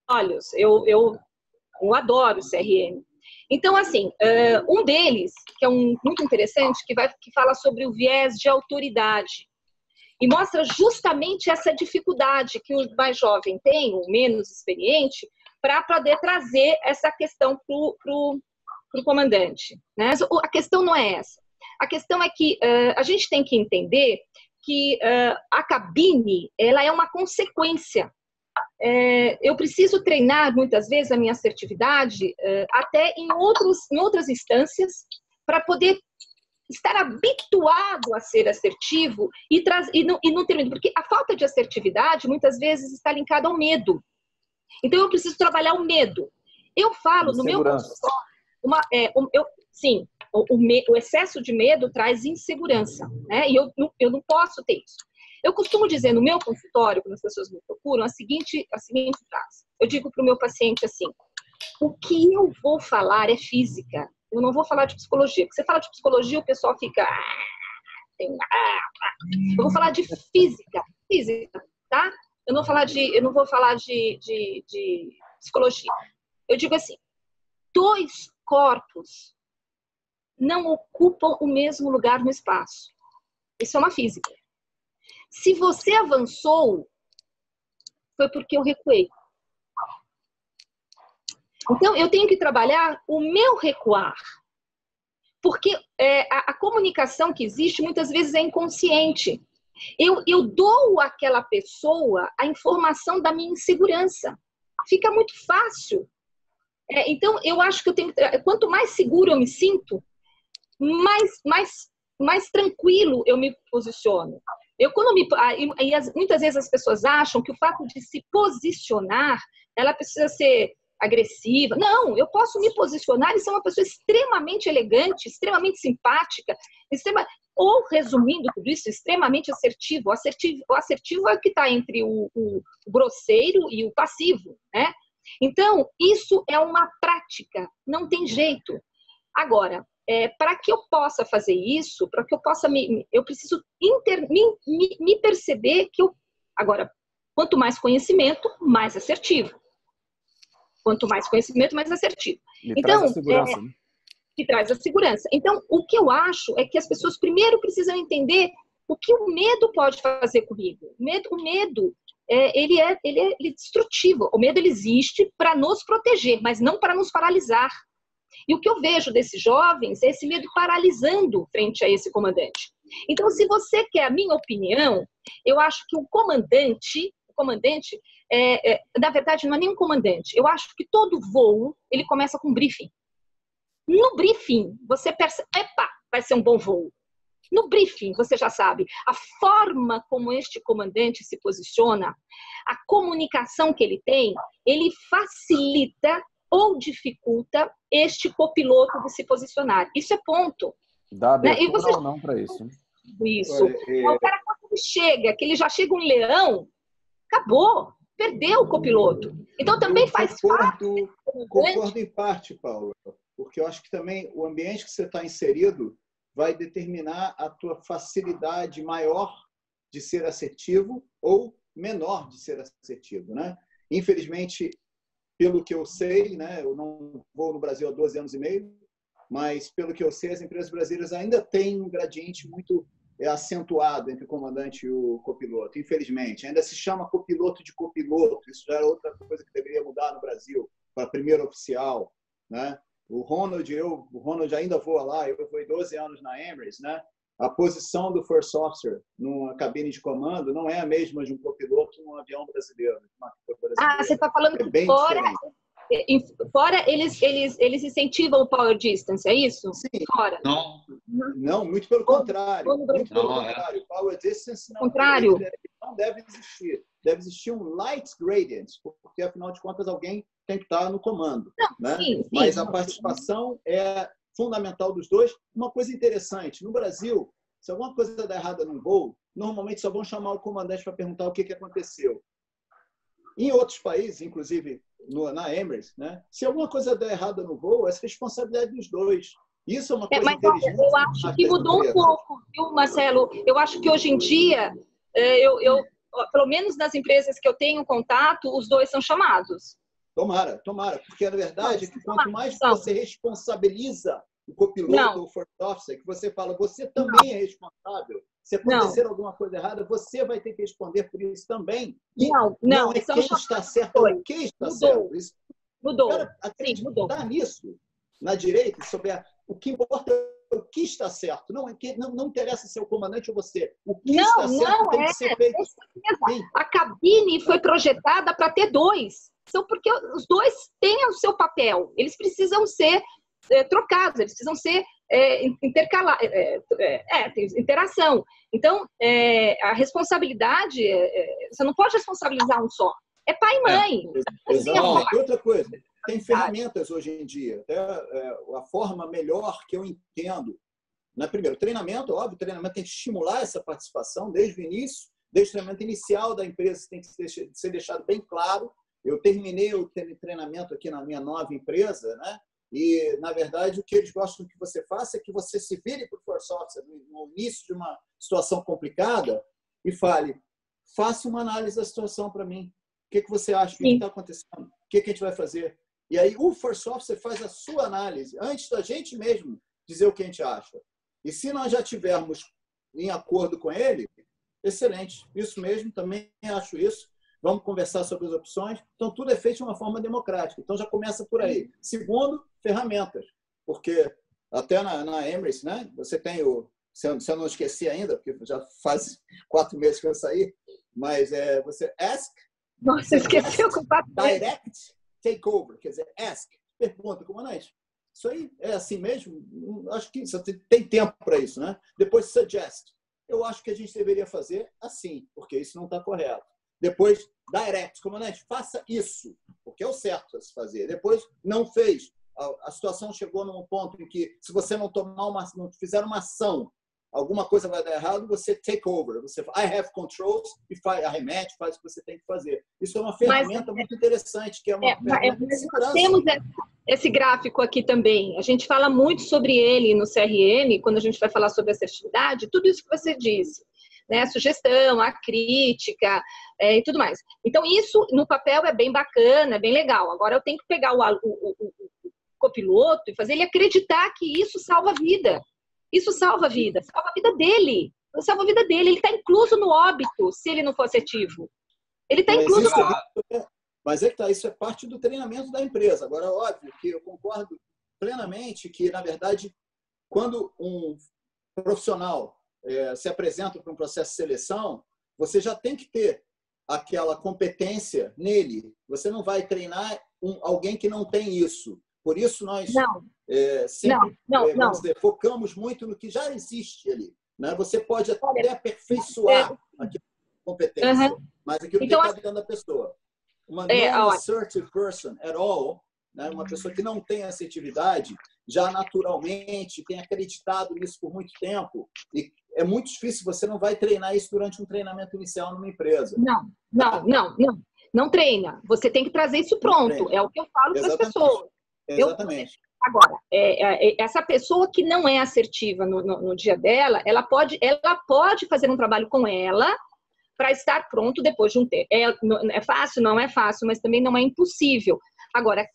C: Olhos, eu, eu, eu adoro CRM. Então, assim, um deles, que é um muito interessante, que, vai, que fala sobre o viés de autoridade. E mostra justamente essa dificuldade que o mais jovem tem, o menos experiente, para poder trazer essa questão para o comandante. Né? A questão não é essa. A questão é que uh, a gente tem que entender que uh, a cabine ela é uma consequência é, eu preciso treinar muitas vezes a minha assertividade é, até em, outros, em outras instâncias para poder estar habituado a ser assertivo e, traz, e, não, e não ter medo, porque a falta de assertividade muitas vezes está linkada ao medo. Então eu preciso trabalhar o medo. Eu falo no meu consultório, uma, é, eu, sim, o, o, me, o, excesso de medo traz insegurança, né? E eu, eu não posso ter isso. Eu costumo dizer no meu consultório, quando as pessoas me procuram, a seguinte, a seguinte frase. Eu digo para o meu paciente assim: o que eu vou falar é física. Eu não vou falar de psicologia. Porque você fala de psicologia, o pessoal fica. Ah, ah, ah. Eu vou falar de física, física, tá? Eu não vou falar de, eu não vou falar de, de, de psicologia. Eu digo assim: dois corpos não ocupam o mesmo lugar no espaço. Isso é uma física. Se você avançou, foi porque eu recuei. Então, eu tenho que trabalhar o meu recuar. Porque é, a, a, comunicação que existe muitas vezes é inconsciente. Eu, eu dou àquela pessoa a informação da minha insegurança. Fica muito fácil. É, então, eu acho que eu tenho. Quanto mais seguro eu me sinto, mais, mais, mais tranquilo eu me posiciono. Eu, quando me. E muitas vezes as pessoas acham que o fato de se posicionar, ela precisa ser agressiva. Não, eu posso me posicionar e ser uma pessoa extremamente elegante, extremamente simpática, extrema, ou, resumindo tudo isso, extremamente assertivo. O assertivo, o assertivo é o que está entre o, o, grosseiro e o passivo, né? Então, isso é uma prática, não tem jeito. Agora, é, para que eu possa fazer isso, para que eu possa me. Eu preciso inter, me, me, me, perceber que eu. Agora, quanto mais conhecimento, mais assertivo. Quanto mais conhecimento, mais assertivo.
E: Me então, traz a segurança, é, né?
C: que traz a segurança. Então, o que eu acho é que as pessoas primeiro precisam entender o que o medo pode fazer comigo? O medo, o medo é, ele, é, ele, é, ele é destrutivo. O medo ele existe para nos proteger, mas não para nos paralisar. E o que eu vejo desses jovens é esse medo paralisando frente a esse comandante. Então, se você quer a minha opinião, eu acho que o comandante, o comandante, é, é, na verdade, não é nem um comandante. Eu acho que todo voo ele começa com um briefing. No briefing, você percebe, epa, vai ser um bom voo. No briefing, você já sabe, a forma como este comandante se posiciona, a comunicação que ele tem, ele facilita ou dificulta este copiloto de se posicionar. Isso é ponto.
E: Dá né? e você... ou não para isso.
C: Isso. É... O cara, quando ele chega, que ele já chega um leão, acabou. Perdeu o copiloto. Então também eu faz
D: concordo, parte. Concordo em parte, Paulo, porque eu acho que também o ambiente que você está inserido vai determinar a tua facilidade maior de ser assertivo ou menor de ser assertivo, né? Infelizmente, pelo que eu sei, né, eu não vou no Brasil há 12 anos e meio, mas pelo que eu sei, as empresas brasileiras ainda têm um gradiente muito é, acentuado entre o comandante e o copiloto, infelizmente. Ainda se chama copiloto de copiloto, isso já era outra coisa que deveria mudar no Brasil, para primeiro oficial, né? O Ronald, eu, o Ronald ainda voa lá, eu fui 12 anos na Emirates, né? A posição do First Officer numa cabine de comando não é a mesma de um copiloto num avião brasileiro.
C: Ah, você está falando é que fora, fora eles, eles, eles incentivam o power distance, é isso?
D: Sim.
C: Fora.
D: Não, não muito pelo contrário. Muito pelo
B: não,
D: é. contrário. Power distance não,
C: contrário.
D: não deve existir. Deve existir um light gradient, porque afinal de contas alguém tem que estar no comando. Não, né? Sim, sim, Mas a participação é fundamental dos dois. Uma coisa interessante, no Brasil, se alguma coisa der errada num voo, normalmente só vão chamar o comandante para perguntar o que, que aconteceu. Em outros países, inclusive no, na Emirates, né? se alguma coisa der errada no voo, é responsabilidade dos dois. Isso é uma é, coisa é, mas, inteligente.
C: Eu acho que mudou um pouco, viu, Marcelo? Eu acho que hoje em dia, é, eu, eu, pelo menos nas empresas que eu tenho contato, os dois são chamados.
D: Tomara, tomara, porque a verdade é que quanto mais você responsabiliza o copiloto ou o first officer, que você fala, você também não. é responsável. Se acontecer não. alguma coisa errada, você vai ter que responder por isso também.
C: E não, não,
D: não é quem está certo ou o que está mudou. certo. Isso,
C: mudou.
D: Cara, Sim, mudou. nisso, na direita, sobre a, o que importa é o que está certo. Não, é não, não interessa ser o comandante ou você. O que não, está certo tem é, que ser feito.
C: A cabine foi projetada para ter dois são porque os dois têm o seu papel, eles precisam ser é, trocados, eles precisam ser é, intercalar, é, é, é tem interação. Então, é, a responsabilidade, é, você não pode responsabilizar um só. É pai e mãe.
D: Assim, exatamente. Outra coisa, tem ferramentas hoje em dia. Até, a forma melhor que eu entendo, né? primeiro, treinamento, óbvio, treinamento tem que estimular essa participação desde o início, desde o treinamento inicial da empresa tem que ser deixado bem claro eu terminei o treinamento aqui na minha nova empresa, né? E, na verdade, o que eles gostam que você faça é que você se vire para o Force Officer no início de uma situação complicada e fale, faça uma análise da situação para mim. O que, que você acha? O que está acontecendo? O que, que a gente vai fazer? E aí o Force Officer faz a sua análise, antes da gente mesmo dizer o que a gente acha. E se nós já tivermos em acordo com ele, excelente. Isso mesmo, também acho isso vamos conversar sobre as opções. Então, tudo é feito de uma forma democrática. Então, já começa por aí. Segundo, ferramentas, porque até na, na Emirates, né, você tem o. Se eu, se eu não esqueci ainda, porque já faz quatro meses que eu saí, mas é, você ask.
C: Nossa, esqueceu completamente.
D: Direct takeover, quer dizer, ask. Pergunta, comandante. Isso aí é assim mesmo? Acho que tem tempo para isso, né? Depois, suggest. Eu acho que a gente deveria fazer assim, porque isso não está correto. Depois, direct, comandante, faça isso, porque é o certo a se fazer. Depois, não fez. A, a situação chegou num ponto em que, se você não tomar uma, não fizer uma ação, alguma coisa vai dar errado, você take over. Você I have controls e faz, arremete, faz o que você tem que fazer. Isso é uma ferramenta Mas, muito interessante, que é uma é, ferramenta de segurança.
C: Temos esse gráfico aqui também. A gente fala muito sobre ele no CRM, quando a gente vai falar sobre assertividade, tudo isso que você disse né, a sugestão, a crítica é, e tudo mais. Então, isso no papel é bem bacana, é bem legal. Agora, eu tenho que pegar o, o, o, o copiloto e fazer ele acreditar que isso salva a vida. Isso salva a vida, salva a vida dele. salva a vida dele. Ele está incluso no óbito se ele não for assertivo. Ele está incluso
D: isso, no é, Mas é que tá, isso é parte do treinamento da empresa. Agora, óbvio que eu concordo plenamente que, na verdade, quando um profissional é, se apresenta para um processo de seleção, você já tem que ter aquela competência nele. Você não vai treinar um, alguém que não tem isso. Por isso nós
C: não.
D: É, sempre não, não, é, dizer, focamos muito no que já existe ali. Né? Você pode até Olha, aperfeiçoar é... a competência, uhum. mas aquilo então, que está dentro da pessoa. Uma é, non-assertive person at all, né? uma pessoa que não tem assertividade, já naturalmente tem acreditado nisso por muito tempo e é muito difícil, você não vai treinar isso durante um treinamento inicial numa empresa.
C: Não, não, não, não. Não treina. Você tem que trazer isso pronto. É o que eu falo para as pessoas.
D: Exatamente.
C: Eu, agora, é, é, é, essa pessoa que não é assertiva no, no, no, dia dela, ela pode, ela pode fazer um trabalho com ela para estar pronto depois de um tempo. É, é fácil? Não é fácil, mas também não é impossível. Agora,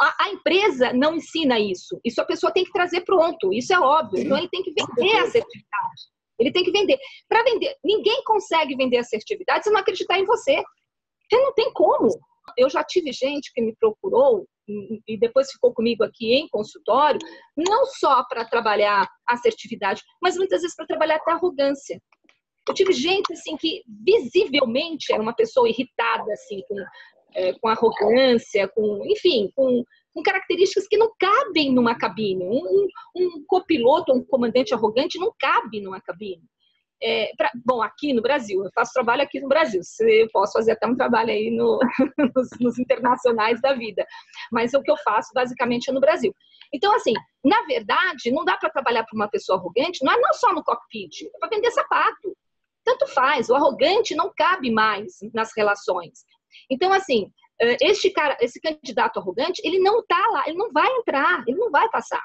C: a, a, empresa não ensina isso. Isso a pessoa tem que trazer pronto. Isso é óbvio. Então ele tem que vender a assertividade. Ele tem que vender. Para vender, ninguém consegue vender assertividade se não acreditar em você. Porque não tem como. Eu já tive gente que me procurou e depois ficou comigo aqui em consultório, não só para trabalhar assertividade, mas muitas vezes para trabalhar até arrogância. Eu tive gente assim que visivelmente era uma pessoa irritada assim com, é, com arrogância, com enfim, com, com, características que não cabem numa cabine. Um, um copiloto, um comandante arrogante não cabe numa cabine. É, pra, bom, aqui no Brasil, eu faço trabalho aqui no Brasil, eu posso fazer até um trabalho aí no, nos, nos, internacionais da vida, mas o que eu faço basicamente é no Brasil. Então, assim, na verdade, não dá para trabalhar para uma pessoa arrogante, não é não só no cockpit, é para vender sapato. Tanto faz, o arrogante não cabe mais nas relações. Então, assim, este cara, esse candidato arrogante, ele não está lá, ele não vai entrar, ele não vai passar.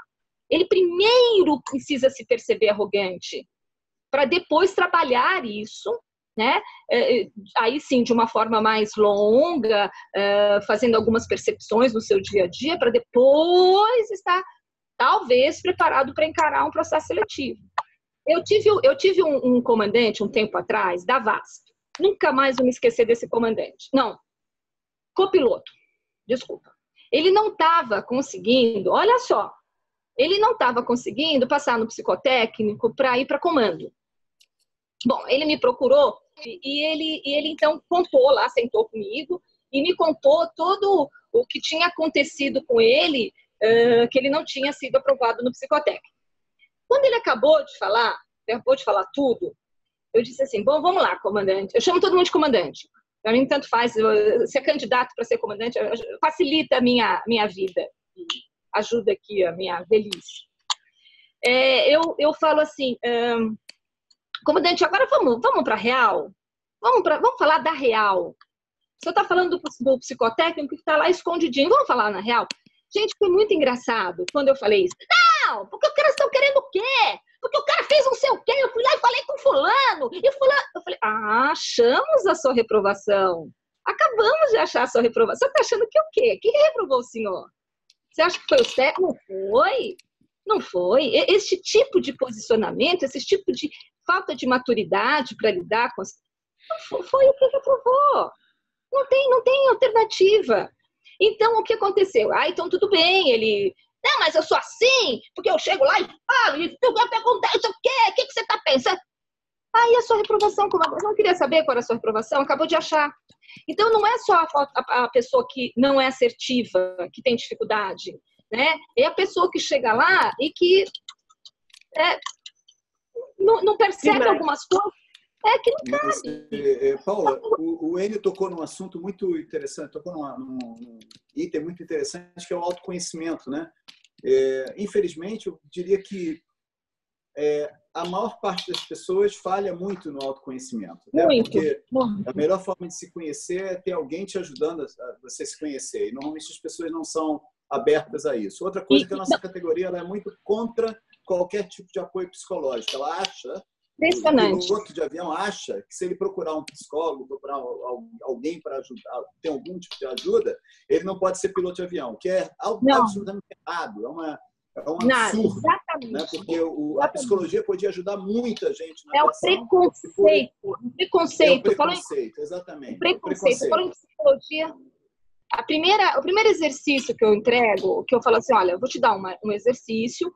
C: Ele primeiro precisa se perceber arrogante para depois trabalhar isso, né? É, é, aí sim, de uma forma mais longa, é, fazendo algumas percepções no seu dia a dia, para depois estar, talvez, preparado para encarar um processo seletivo. Eu tive, eu tive um, um comandante um tempo atrás, da VASP. Nunca mais vou me esquecer desse comandante. Não, copiloto, desculpa. Ele não estava conseguindo, olha só, ele não estava conseguindo passar no psicotécnico para ir para comando. Bom, ele me procurou e ele, e ele então contou lá, sentou comigo e me contou todo o que tinha acontecido com ele, uh, que ele não tinha sido aprovado no psicotécnico. Quando ele acabou de falar, acabou de falar tudo, eu disse assim: bom, vamos lá, comandante. Eu chamo todo mundo de comandante. Para mim, tanto faz. Ser candidato para ser comandante facilita a minha, minha vida. Ajuda aqui a minha velhice. É, eu, eu falo assim: Comandante, agora vamos, vamos para a real? Vamos, pra, vamos falar da real. Você está falando do, do, psicotécnico que está lá escondidinho. Vamos falar na real? Gente, foi muito engraçado quando eu falei isso. Não, porque os caras estão querendo o quê? Porque o cara fez não sei o quê. Eu fui lá e falei com fulano. E fulano... Eu falei, ah, achamos a sua reprovação. Acabamos de achar a sua reprovação. Você está achando que o quê? Que reprovou o senhor? Você acha que foi o certo? Não foi. Não foi. Este tipo de posicionamento, esse tipo de falta de maturidade para lidar com foi o que reprovou. Não tem, não tem alternativa. Então, o que aconteceu? Ah, então tudo bem, ele. Não, mas eu sou assim, porque eu chego lá e falo, e tu vai perguntar, isso o quê? O que, você está pensando? Aí a sua reprovação, como eu não queria saber qual era a sua reprovação, acabou de achar. Então, não é só a, a pessoa que não é assertiva, que tem dificuldade, né? É a pessoa que chega lá e que é, não, não percebe algumas coisas. É que não cabe.
D: É, é, Paula, o, o Enio tocou num assunto muito interessante, tocou num, num, item muito interessante que é o autoconhecimento, né? É, infelizmente, eu diria que é, a maior parte das pessoas falha muito no autoconhecimento. Né?
C: Muito.
D: Porque a melhor forma de se conhecer é ter alguém te ajudando a você se conhecer. E normalmente as pessoas não são abertas a isso. Outra coisa é que a nossa categoria ela é muito contra qualquer tipo de apoio psicológico. Ela acha, o piloto de avião acha que se ele procurar um psicólogo, procurar alguém para ajudar, ter algum tipo de ajuda, ele não pode ser piloto de avião, que é algo absolutamente errado. É uma, É um absurdo. Não, exatamente. Né? Porque o, a psicologia podia ajudar muita gente.
C: é o preconceito. O preconceito. É o
D: preconceito, exatamente.
C: O preconceito. preconceito. Falando em psicologia, a primeira, o primeiro exercício que eu entrego, que eu falo assim, olha, eu vou te dar uma, um exercício,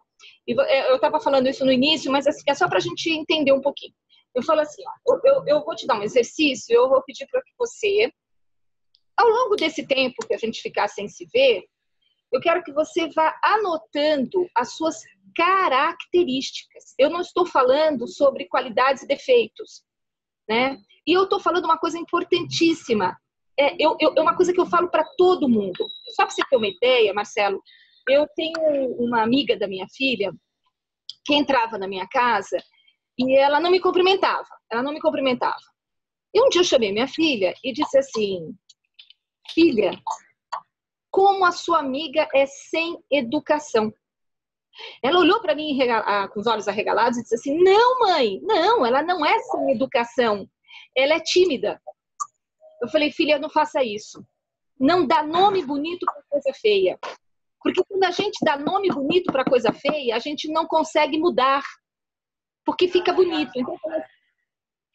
C: é, eu estava falando isso no início, mas assim, é só para a gente entender um pouquinho. Eu falo assim, ó, eu, eu vou te dar um exercício, eu vou pedir para que você, ao longo desse tempo que a gente ficar sem se ver, eu quero que você vá anotando as suas características. Eu não estou falando sobre qualidades e defeitos, né? E eu estou falando uma coisa importantíssima. É, eu, eu, é uma coisa que eu falo para todo mundo. Só para você ter uma ideia, Marcelo, eu tenho uma amiga da minha filha que entrava na minha casa e ela não me cumprimentava. Ela não me cumprimentava. E um dia eu chamei minha filha e disse assim: Filha, como a sua amiga é sem educação. Ela olhou para mim com os olhos arregalados e disse assim: Não, mãe, não, ela não é sem educação. Ela é tímida. Eu falei, filha, não faça isso. Não dá nome bonito para coisa feia. Porque quando a gente dá nome bonito para coisa feia, a gente não consegue mudar. Porque fica bonito. Então,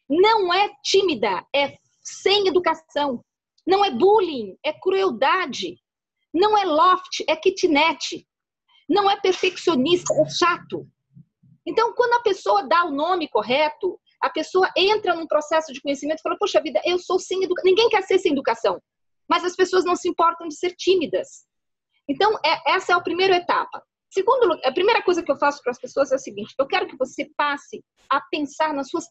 C: não é tímida, é sem educação. Não é bullying, é crueldade. Não é loft, é kitnet. Não é perfeccionista, é chato. Então, quando a pessoa dá o nome correto, a pessoa entra num processo de conhecimento e fala: Poxa vida, eu sou sem educação. Ninguém quer ser sem educação, mas as pessoas não se importam de ser tímidas. Então, é, essa é a primeira etapa. Segundo, a primeira coisa que eu faço para as pessoas é a seguinte: eu quero que você passe a pensar nas suas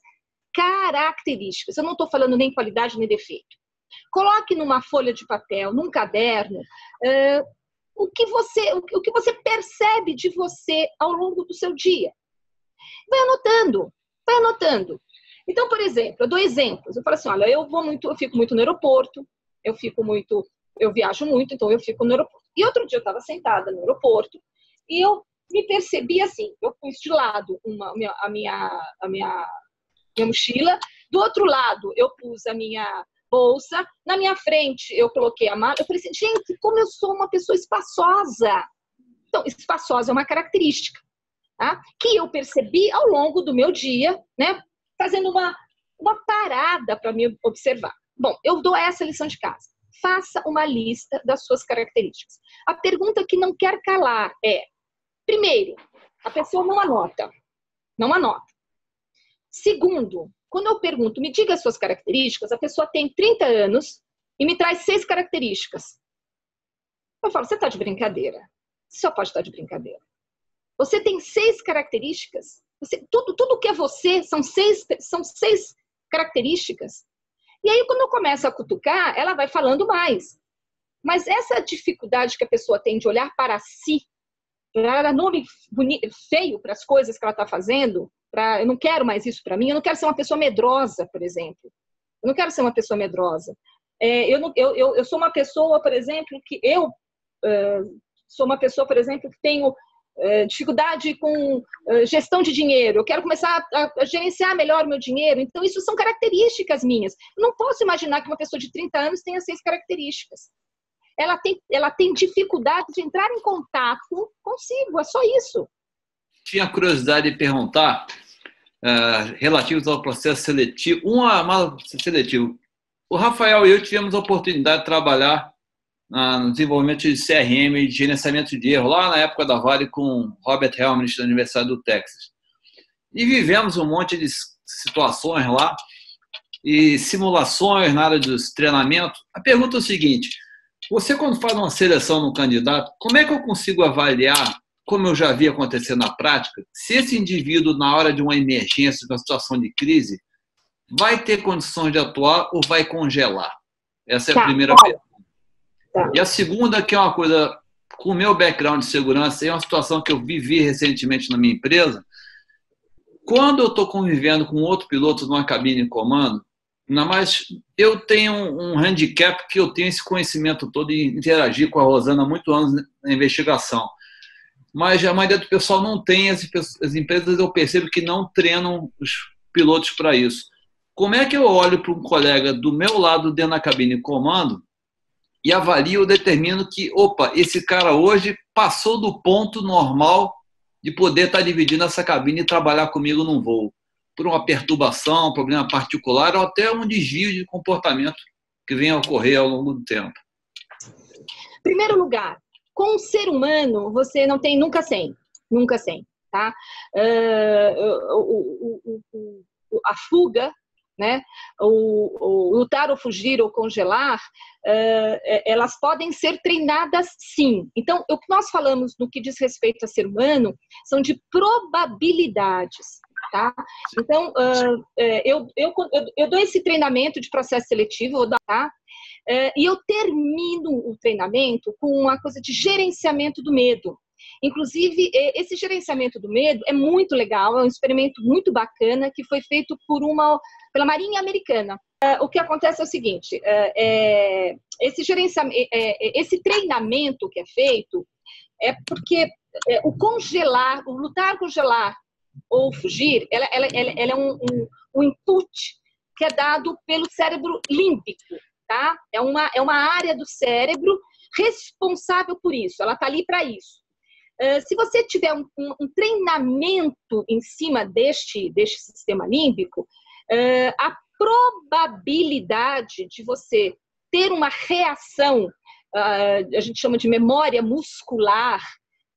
C: características. Eu não estou falando nem qualidade nem defeito. Coloque numa folha de papel, num caderno, uh, o, que você, o, o que você percebe de você ao longo do seu dia. Vai anotando, vai anotando. Então, por exemplo, eu dou exemplos. Eu falo assim, olha, eu vou muito, eu fico muito no aeroporto, eu fico muito, eu viajo muito, então eu fico no aeroporto. E outro dia eu estava sentada no aeroporto e eu me percebi assim, eu pus de lado uma, a minha, a minha, minha mochila, do outro lado eu pus a minha bolsa. Na minha frente, eu coloquei a mala. Eu falei assim, gente, como eu sou uma pessoa espaçosa. Então, espaçosa é uma característica tá? que eu percebi ao longo do meu dia, né? Fazendo uma, uma parada para me observar. Bom, eu dou essa lição de casa. Faça uma lista das suas características. A pergunta que não quer calar é: primeiro, a pessoa não anota. Não anota. Segundo, quando eu pergunto, me diga as suas características, a pessoa tem 30 anos e me traz seis características. Eu falo, você está de brincadeira. Você só pode estar de brincadeira. Você tem seis características. Você, tudo, tudo que é você são seis, são seis características. E aí, quando eu começo a cutucar, ela vai falando mais. Mas essa dificuldade que a pessoa tem de olhar para si, para dar nome feio para as coisas que ela está fazendo, Pra, eu não quero mais isso para mim. Eu não quero ser uma pessoa medrosa, por exemplo. Eu não quero ser uma pessoa medrosa. É, eu, não, eu, eu, eu, sou uma pessoa, por exemplo, que eu uh, sou uma pessoa, por exemplo, que tenho dificuldade com uh, gestão de dinheiro. Eu quero começar a, gerenciar melhor o meu dinheiro. Então, isso são características minhas. Eu não posso imaginar que uma pessoa de 30 anos tenha seis características. Ela tem, ela tem dificuldade de entrar em contato consigo. É só isso
B: tinha curiosidade de perguntar uh, relativos ao processo seletivo. Uma, uma seletivo. O Rafael e eu tivemos a oportunidade de trabalhar no desenvolvimento de CRM e de gerenciamento de erro lá na época da Vale com Robert Helmrich da Universidade do Texas. E vivemos um monte de situações lá e simulações na área dos treinamentos. A pergunta é o seguinte: você, quando faz uma seleção no candidato, como é que eu consigo avaliar como eu já vi acontecer na prática, se esse indivíduo, na hora de uma emergência, de uma situação de crise, vai ter condições de atuar ou vai congelar? Essa é a tá, primeira pergunta. Tá. E a segunda, que é uma coisa, com o meu background de segurança, é uma situação que eu vivi recentemente na minha empresa. Quando eu estou convivendo com outro piloto numa cabine de comando, ainda mais eu tenho um handicap que eu tenho esse conhecimento todo e interagir com a Rosana há muitos anos na investigação mas a maioria do pessoal não tem, as, as empresas eu percebo que não treinam os pilotos para isso. Como é que eu olho para um colega do meu lado dentro da cabine comando e avalio determino que, opa, esse cara hoje passou do ponto normal de poder estar dividindo essa cabine e trabalhar comigo num voo, por uma perturbação, um problema particular ou até um desvio de comportamento que venha a ocorrer ao longo do tempo.
C: Primeiro lugar, com o ser humano, você não tem nunca sem, nunca sem, tá? Uh, a fuga né? O, o, lutar ou fugir ou congelar, uh, elas podem ser treinadas sim. Então, o que nós falamos no que diz respeito a ser humano são de probabilidades. Tá? Então, uh, eu, eu, eu, dou esse treinamento de processo seletivo, tá? Uh, e eu termino o treinamento com uma coisa de gerenciamento do medo. Inclusive, esse gerenciamento do medo é muito legal, é um experimento muito bacana que foi feito por uma pela Marinha Americana. Uh, o que acontece é o seguinte: é, esse, é, esse treinamento que é feito é porque é, o congelar, o lutar, congelar ou fugir, ela, ela, ela, ela é um, um, um, input que é dado pelo cérebro límbico, tá? É uma, é uma área do cérebro responsável por isso, ela está ali para isso. Uh, se você tiver um, um, treinamento em cima deste, deste sistema límbico, uh, a probabilidade de você ter uma reação, uh, a gente chama de memória muscular,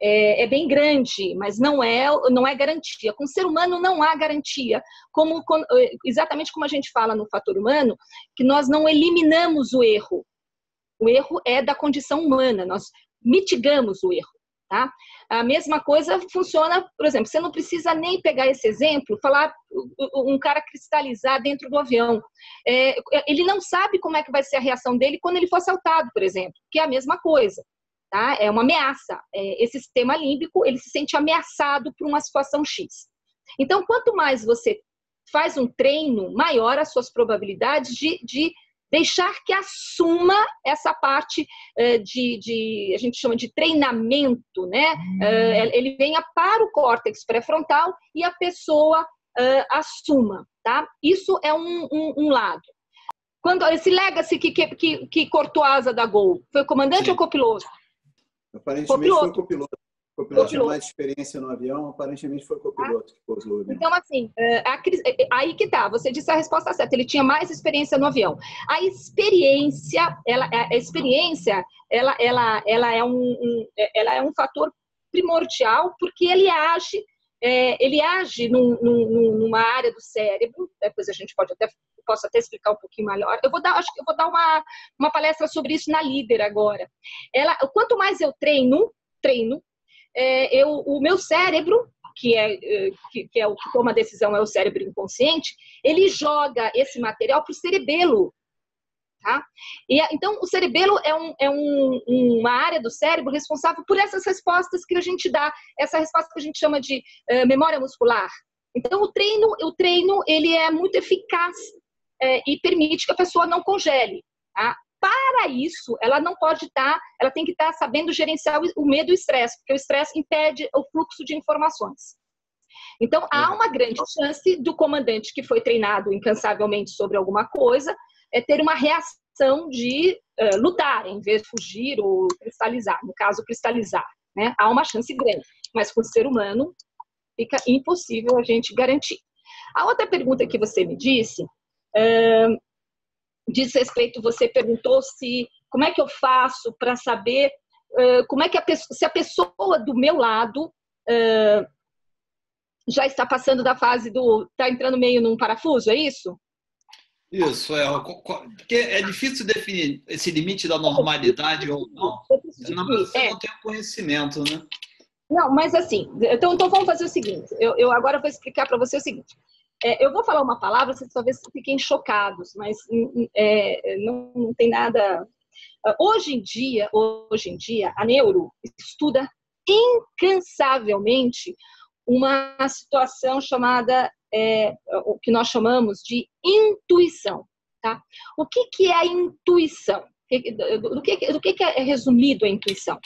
C: é, é, bem grande, mas não é, não é garantia. Com o ser humano não há garantia, como exatamente como a gente fala no fator humano, que nós não eliminamos o erro. O erro é da condição humana, nós mitigamos o erro. Tá? A mesma coisa funciona, por exemplo, você não precisa nem pegar esse exemplo, falar um cara cristalizar dentro do avião. É, ele não sabe como é que vai ser a reação dele quando ele for assaltado, por exemplo, que é a mesma coisa. Tá? É uma ameaça. É, esse sistema límbico, ele se sente ameaçado por uma situação X. Então, quanto mais você faz um treino, maior as suas probabilidades de, de deixar que assuma essa parte uh, de, de, a gente chama de treinamento, né? Uh, ele venha para o córtex pré-frontal e a pessoa assuma, tá? Isso é um, um, um, lado. Quando esse legacy que, que, que, cortou a asa da Gol, foi o comandante Sim. ou copiloto?
D: Aparentemente copiloto. foi o copiloto. O copiloto tinha mais experiência no avião, aparentemente foi o copiloto ah. que pousou o avião.
C: Então, assim, é, a, é, aí que tá, você disse a resposta certa, ele tinha mais experiência no avião. A experiência, ela, a experiência, ela, ela, ela, é, um, um ela é um fator primordial, porque ele age, é, ele age num, num, numa área do cérebro, depois a gente pode até posso até explicar um pouquinho melhor. Eu vou dar, acho que eu vou dar uma, uma palestra sobre isso na líder agora. Ela, quanto mais eu treino, treino, é, eu, o meu cérebro, que é, é, que, que, é o que toma a decisão, é o cérebro inconsciente, ele joga esse material para o cerebelo. Tá? E, então, o cerebelo é, um, é um, uma área do cérebro responsável por essas respostas que a gente dá, essa resposta que a gente chama de uh, memória muscular. Então, o treino, o treino ele é muito eficaz é, e permite que a pessoa não congele. Tá? Para isso, ela não pode estar, tá, ela tem que estar tá sabendo gerenciar o medo e o estresse, porque o estresse impede o fluxo de informações. Então, há uma grande chance do comandante que foi treinado incansavelmente sobre alguma coisa é ter uma reação de uh, lutar, em vez de fugir ou cristalizar. No caso, cristalizar. Né? Há uma chance grande, mas com o ser humano fica impossível a gente garantir. A outra pergunta que você me disse diz respeito, você perguntou se como é que eu faço para saber uh, como é que a pessoa, se a pessoa do meu lado uh, já está passando da fase do está entrando meio num parafuso, é isso?
B: Isso, é, porque é difícil definir esse limite da normalidade ou não. Não, você é. não tem conhecimento, né?
C: Não, mas assim, então, então vamos fazer o seguinte. Eu, eu agora vou explicar para você o seguinte. É, eu vou falar uma palavra, vocês talvez fiquem chocados, mas hum, hum, é, não, não, tem nada. Hoje em dia, hoje em dia, a neuro estuda incansavelmente uma situação chamada é, o que nós chamamos de intuição. Tá? O que, que é a intuição? Do que, do que é resumido a intuição?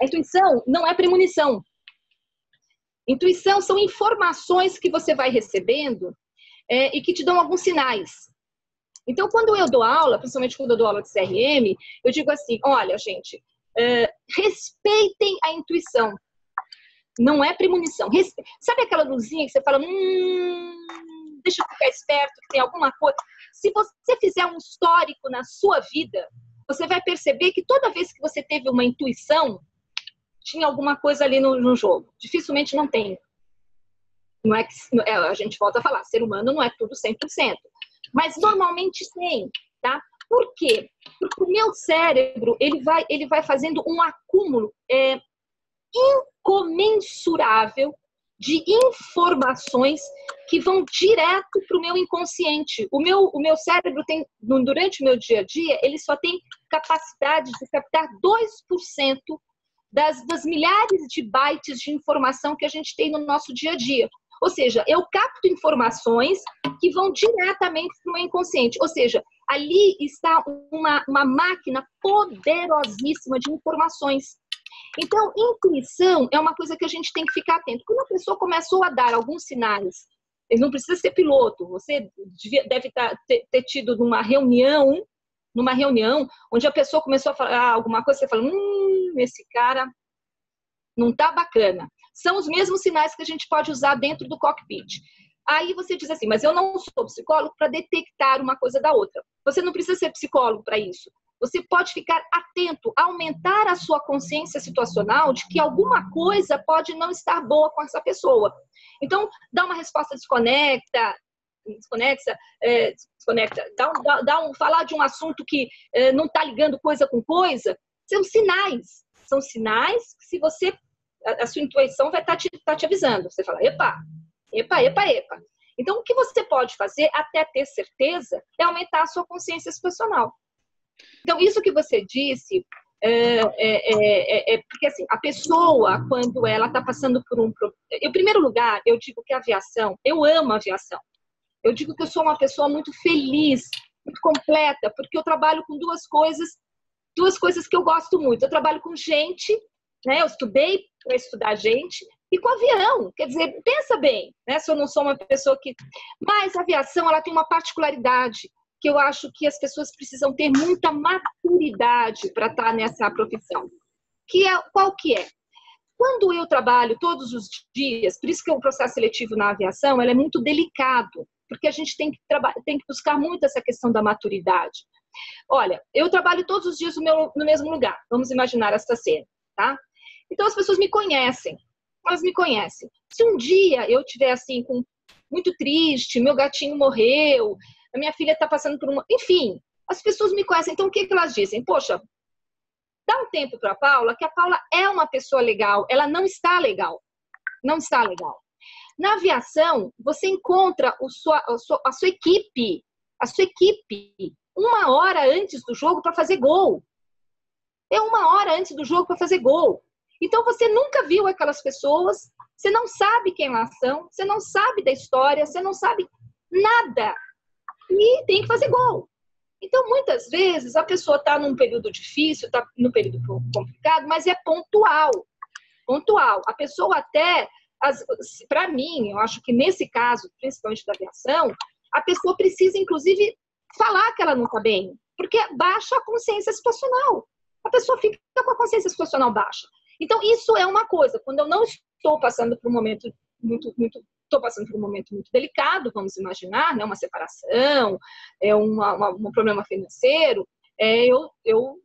C: A intuição não é premonição. Intuição são informações que você vai recebendo é, e que te dão alguns sinais. Então, quando eu dou aula, principalmente quando eu dou aula de CRM, eu digo assim: olha, gente, é, respeitem a intuição. Não é premonição. Sabe aquela luzinha que você fala, hum, deixa eu ficar esperto, que tem alguma coisa. Se você fizer um histórico na sua vida, você vai perceber que toda vez que você teve uma intuição, tinha alguma coisa ali no, no jogo. Dificilmente não tem. Não é que é, a gente volta a falar, ser humano não é tudo 100%, mas normalmente tem, tá? Por quê? Porque o meu cérebro ele vai ele vai fazendo um acúmulo é, incomensurável de informações que vão direto para o meu inconsciente. O meu, o meu cérebro tem, durante o meu dia a dia, ele só tem capacidade de captar 2% das, das milhares de bytes de informação que a gente tem no nosso dia a dia. Ou seja, eu capto informações que vão diretamente para o meu inconsciente. Ou seja, ali está uma, uma máquina poderosíssima de informações. Então, intuição é uma coisa que a gente tem que ficar atento. Quando a pessoa começou a dar alguns sinais, ele não precisa ser piloto, você deve tá, ter, tido numa reunião, numa reunião, onde a pessoa começou a falar alguma coisa, você fala, hum, esse cara não tá bacana. São os mesmos sinais que a gente pode usar dentro do cockpit. Aí você diz assim, mas eu não sou psicólogo para detectar uma coisa da outra. Você não precisa ser psicólogo para isso. Você pode ficar atento, aumentar a sua consciência situacional de que alguma coisa pode não estar boa com essa pessoa. Então, dá uma resposta desconecta, desconexa, é, desconecta, dá um, dá, um, falar de um assunto que é, não está ligando coisa com coisa, são sinais. São sinais que se você, a, sua intuição vai estar tá te, tá te avisando. Você fala, epa, epa, epa, epa. Então, o que você pode fazer até ter certeza é aumentar a sua consciência situacional. Então, isso que você disse é, é, é, é, porque assim, a pessoa, quando ela está passando por um. Em primeiro lugar, eu digo que a aviação, eu amo a aviação. Eu digo que eu sou uma pessoa muito feliz, muito completa, porque eu trabalho com duas coisas, duas coisas que eu gosto muito. Eu trabalho com gente, né? Eu estudei para estudar gente e com avião. Quer dizer, pensa bem, né? Se eu não sou uma pessoa que. Mas a aviação, ela tem uma particularidade que eu acho que as pessoas precisam ter muita maturidade para estar tá nessa profissão. Que é qual que é? Quando eu trabalho todos os dias, por isso que o processo seletivo na aviação é muito delicado, porque a gente tem que, tem que buscar muito essa questão da maturidade. Olha, eu trabalho todos os dias no, meu, no mesmo lugar. Vamos imaginar essa cena, tá? Então as pessoas me conhecem, elas me conhecem. Se um dia eu tiver assim com muito triste, meu gatinho morreu, a minha filha está passando por uma. Enfim, as pessoas me conhecem. Então, o que, que elas dizem? Poxa, dá um tempo para a Paula, que a Paula é uma pessoa legal. Ela não está legal. Não está legal. Na aviação, você encontra sua, a, sua, a sua equipe, a sua equipe, uma hora antes do jogo para fazer gol. É uma hora antes do jogo para fazer gol. Então você nunca viu aquelas pessoas, você não sabe quem elas são, você não sabe da história, você não sabe nada e tem que fazer gol. Então, muitas vezes, a pessoa está num período difícil, está num período complicado, mas é pontual. Pontual. A pessoa até, para mim, eu acho que nesse caso, principalmente da aviação, a pessoa precisa, inclusive, falar que ela não está bem, porque baixa a consciência situacional. A pessoa fica com a consciência situacional baixa. Então, isso é uma coisa. Quando eu não estou passando por um momento muito, muito estou passando por um momento muito delicado, vamos imaginar, né, uma separação, é uma, uma, um problema financeiro, é, eu, eu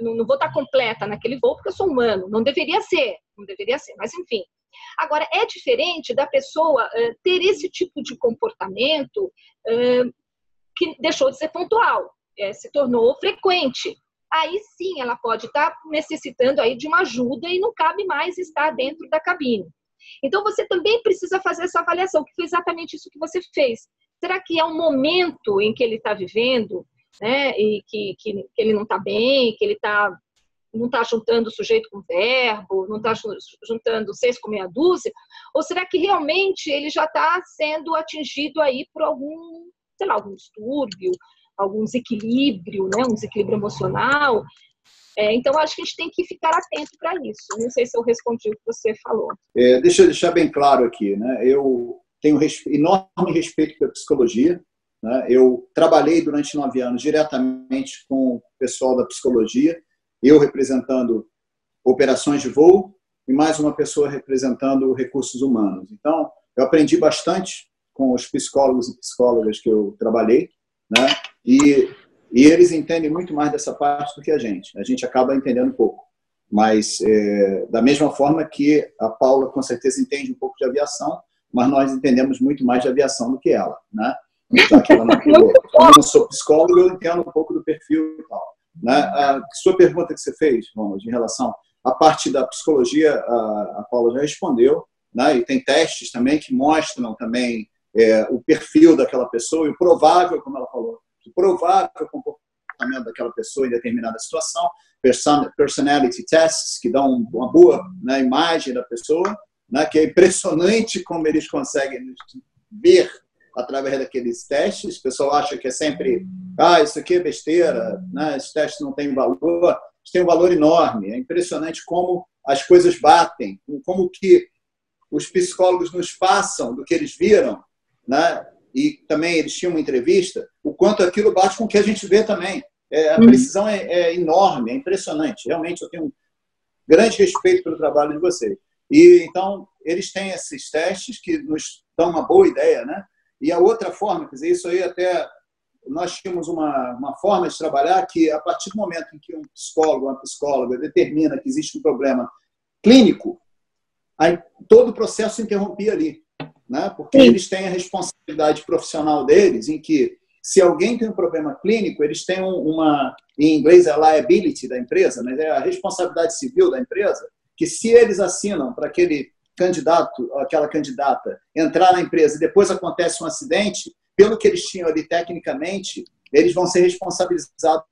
C: não vou estar completa naquele voo porque eu sou humano, não deveria ser, não deveria ser, mas enfim. Agora, é diferente da pessoa ter esse tipo de comportamento que deixou de ser pontual, é, se tornou frequente. Aí sim ela pode estar necessitando aí de uma ajuda e não cabe mais estar dentro da cabine. Então, você também precisa fazer essa avaliação, que foi exatamente isso que você fez. Será que é um momento em que ele está vivendo, né, e que, que, que ele não está bem, que ele está não está juntando sujeito com verbo, não está juntando seis com meia dúzia? Ou será que realmente ele já está sendo atingido aí por algum, sei lá, algum distúrbio, algum desequilíbrio, né, um desequilíbrio emocional? É, então, acho que a gente tem que ficar atento para isso. Não sei se eu respondi o que você falou.
D: É, deixa eu deixar bem claro aqui. Né? Eu tenho enorme respeito pela psicologia. Né? Eu trabalhei durante nove anos diretamente com o pessoal da psicologia, eu representando operações de voo e mais uma pessoa representando recursos humanos. Então, eu aprendi bastante com os psicólogos e psicólogas que eu trabalhei, né? E, e eles entendem muito mais dessa parte do que a gente. A gente acaba entendendo pouco. Mas, é, da mesma forma que a Paula, com certeza, entende um pouco de aviação, mas nós entendemos muito mais de aviação do que ela, né? Já que ela não Eu não sou psicólogo, eu entendo um pouco do perfil e tal. Né? A sua pergunta que você fez, Ronald, em relação à parte da psicologia, a, a Paula já respondeu, né? e tem testes também que mostram também é, o perfil daquela pessoa e o provável, como ela falou, o provável comportamento daquela pessoa em determinada situação, personality tests, que dão uma boa né, imagem da pessoa, né, que é impressionante como eles conseguem ver através daqueles testes. O pessoal acha que é sempre, ah, isso aqui é besteira, né? esse teste não tem valor. Isso tem um valor enorme. É impressionante como as coisas batem, como que os psicólogos nos passam do que eles viram, né? e também eles tinham uma entrevista, o quanto aquilo bate com o que a gente vê também. É, a uhum. precisão é, é, enorme, é impressionante. Realmente, eu tenho um grande respeito pelo trabalho de vocês. E então, eles têm esses testes que nos dão uma boa ideia, né? E a outra forma, quer dizer, isso aí até nós tínhamos uma, uma forma de trabalhar que, a partir do momento em que um psicólogo, uma psicóloga determina que existe um problema clínico, aí todo o processo se interrompia ali. Né? Porque Sim. eles têm a responsabilidade profissional deles, em que, se alguém tem um problema clínico, eles têm uma, em inglês é liability da empresa, mas é a responsabilidade civil da empresa, que se eles assinam para aquele candidato, aquela candidata, entrar na empresa e depois acontece um acidente, pelo que eles tinham ali tecnicamente, eles vão ser responsabilizados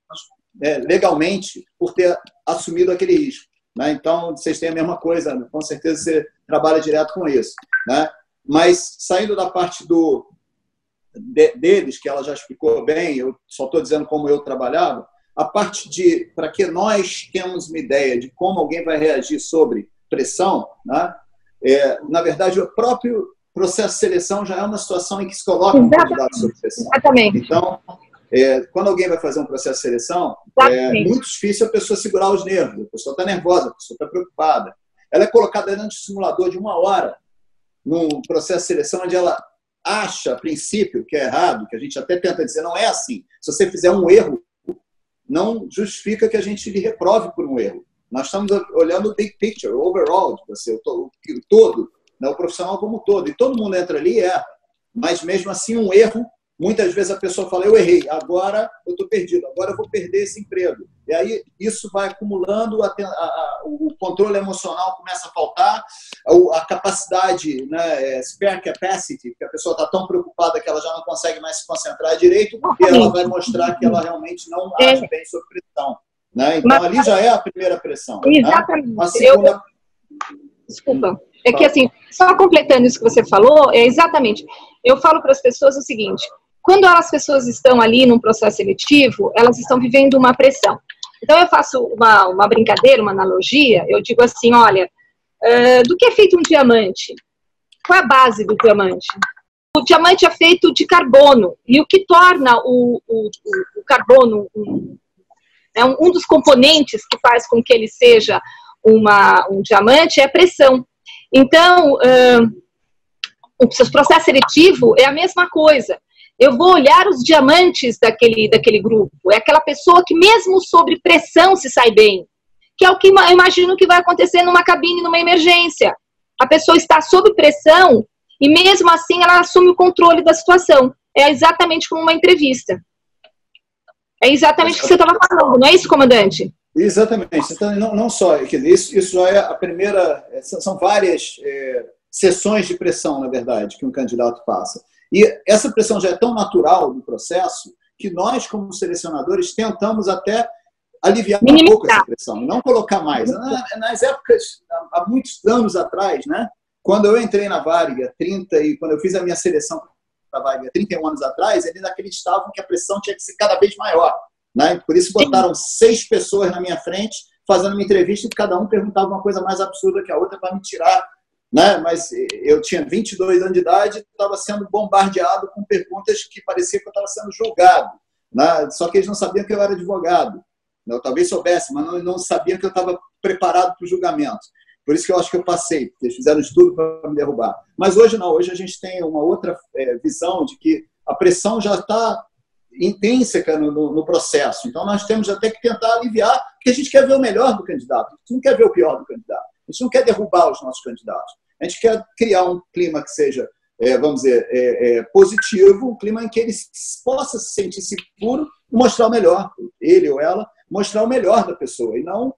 D: é, legalmente por ter assumido aquele risco. Né? Então, vocês têm a mesma coisa, com certeza você trabalha direto com isso. Né? Mas, saindo da parte do, de, deles, que ela já explicou bem, eu só estou dizendo como eu trabalhava, a parte de, para que nós temos uma ideia de como alguém vai reagir sobre pressão, né? É, na verdade, o próprio processo de seleção já é uma situação em que se coloca um candidato sob pressão.
C: Exatamente.
D: Então, é, quando alguém vai fazer um processo de seleção, é muito difícil a pessoa segurar os nervos. A pessoa está nervosa, a pessoa está preocupada. Ela é colocada dentro de um simulador de uma hora, num processo de seleção onde ela acha, a princípio, que é errado, que a gente até tenta dizer, não é assim. Se você fizer um erro, não justifica que a gente lhe reprove por um erro. Nós estamos olhando o big picture, o overall de você, o, o, todo, né, o profissional como todo. E todo mundo entra ali e erra. Mas mesmo assim, um erro, muitas vezes a pessoa fala, eu errei, agora eu estou perdido, agora eu vou perder esse emprego. E aí isso vai acumulando, a, a, a, o controle emocional começa a faltar, a, capacidade, né, é, spare capacity, que a pessoa está tão preocupada que ela já não consegue mais se concentrar direito, e ela vai mostrar que ela realmente não age é. bem sob pressão. Né? Então, Mas, ali já é a primeira pressão.
C: Né? Exatamente. Né? A segunda... Eu... Desculpa. É que, assim, só completando isso que você falou, é exatamente. Eu falo para as pessoas o seguinte: quando as pessoas estão ali num processo seletivo, elas estão vivendo uma pressão. Então, eu faço uma, uma brincadeira, uma analogia, eu digo assim: olha, uh, do que é feito um diamante? Qual é a base do diamante? O diamante é feito de carbono, e o que torna o, o, o carbono um, é um, um dos componentes que faz com que ele seja uma, um diamante é a pressão. Então, uh, o processo seletivo é a mesma coisa. Eu vou olhar os diamantes daquele, daquele grupo. É aquela pessoa que, mesmo sob pressão, se sai bem. Que é o que eu imagino que vai acontecer numa cabine, numa emergência. A pessoa está sob pressão e, mesmo assim, ela assume o controle da situação. É exatamente como uma entrevista. É exatamente o que você estava falando, não é isso, comandante?
D: Exatamente. Não, não só, isso, isso é a primeira, são várias é, sessões de pressão, na verdade, que um candidato passa. E essa pressão já é tão natural no processo que nós, como selecionadores, tentamos até aliviar um pouco essa pressão, não colocar mais. Nas épocas, há muitos anos atrás, né, quando eu entrei na Varga, 30 e quando eu fiz a minha seleção Varig há 31 anos atrás, eles acreditavam que a pressão tinha que ser cada vez maior. Né? Por isso botaram seis pessoas na minha frente, fazendo uma entrevista e cada um perguntava uma coisa mais absurda que a outra para me tirar né? mas eu tinha 22 anos de idade estava sendo bombardeado com perguntas que parecia que eu estava sendo julgado. Né? Só que eles não sabiam que eu era advogado. Eu talvez soubesse, mas não, não sabiam que eu estava preparado para o julgamento. Por isso que eu acho que eu passei, porque eles fizeram estudo para me derrubar. Mas hoje não, hoje a gente tem uma outra é, visão de que a pressão já está intrínseca no, no, no, processo. Então nós temos até que tentar aliviar, porque a gente quer ver o melhor do candidato, a gente não quer ver o pior do candidato, a gente não quer derrubar os nossos candidatos, a gente quer criar um clima que seja, é, vamos dizer, é, é, positivo, um clima em que ele possa se sentir seguro e mostrar o melhor, ele ou ela, mostrar o melhor da pessoa e não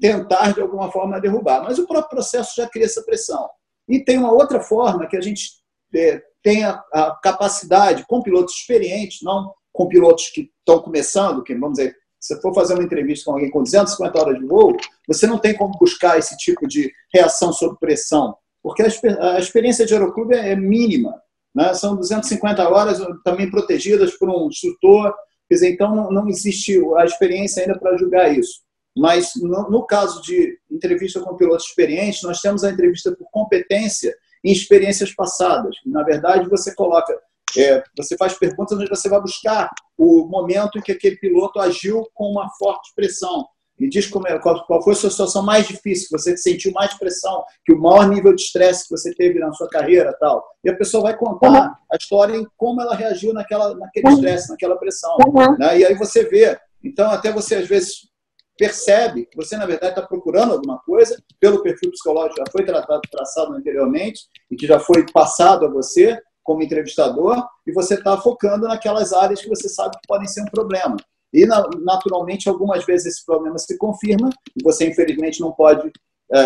D: tentar de alguma forma derrubar. Mas o próprio processo já cria essa pressão. E tem uma outra forma que a gente é, tem a, a, capacidade, com pilotos experientes, não com pilotos que estão começando, que vamos dizer, você for fazer uma entrevista com alguém com 250 horas de voo, você não tem como buscar esse tipo de reação sob pressão, porque a, experiência de aeroclube é, é mínima. Né? São 250 horas também protegidas por um instrutor, quer dizer, então não, existe a experiência ainda para julgar isso. Mas no, caso de entrevista com pilotos experientes, nós temos a entrevista por competência em experiências passadas. Na verdade, você coloca, é, você faz perguntas onde você vai buscar o momento em que aquele piloto agiu com uma forte pressão. E diz como é, qual, qual foi a sua situação mais difícil, que você sentiu mais pressão, que o maior nível de estresse que você teve na sua carreira tal. E a pessoa vai contar uhum. a história em como ela reagiu naquela, naquele estresse, naquela pressão. Uhum. Né? E aí você vê. Então, até você, às vezes, percebe que você, na verdade, está procurando alguma coisa, pelo perfil psicológico já foi tratado, traçado anteriormente e que já foi passado a você como entrevistador, e você está focando naquelas áreas que você sabe que podem ser um problema. E, naturalmente, algumas vezes esse problema se confirma, e você, infelizmente, não pode é,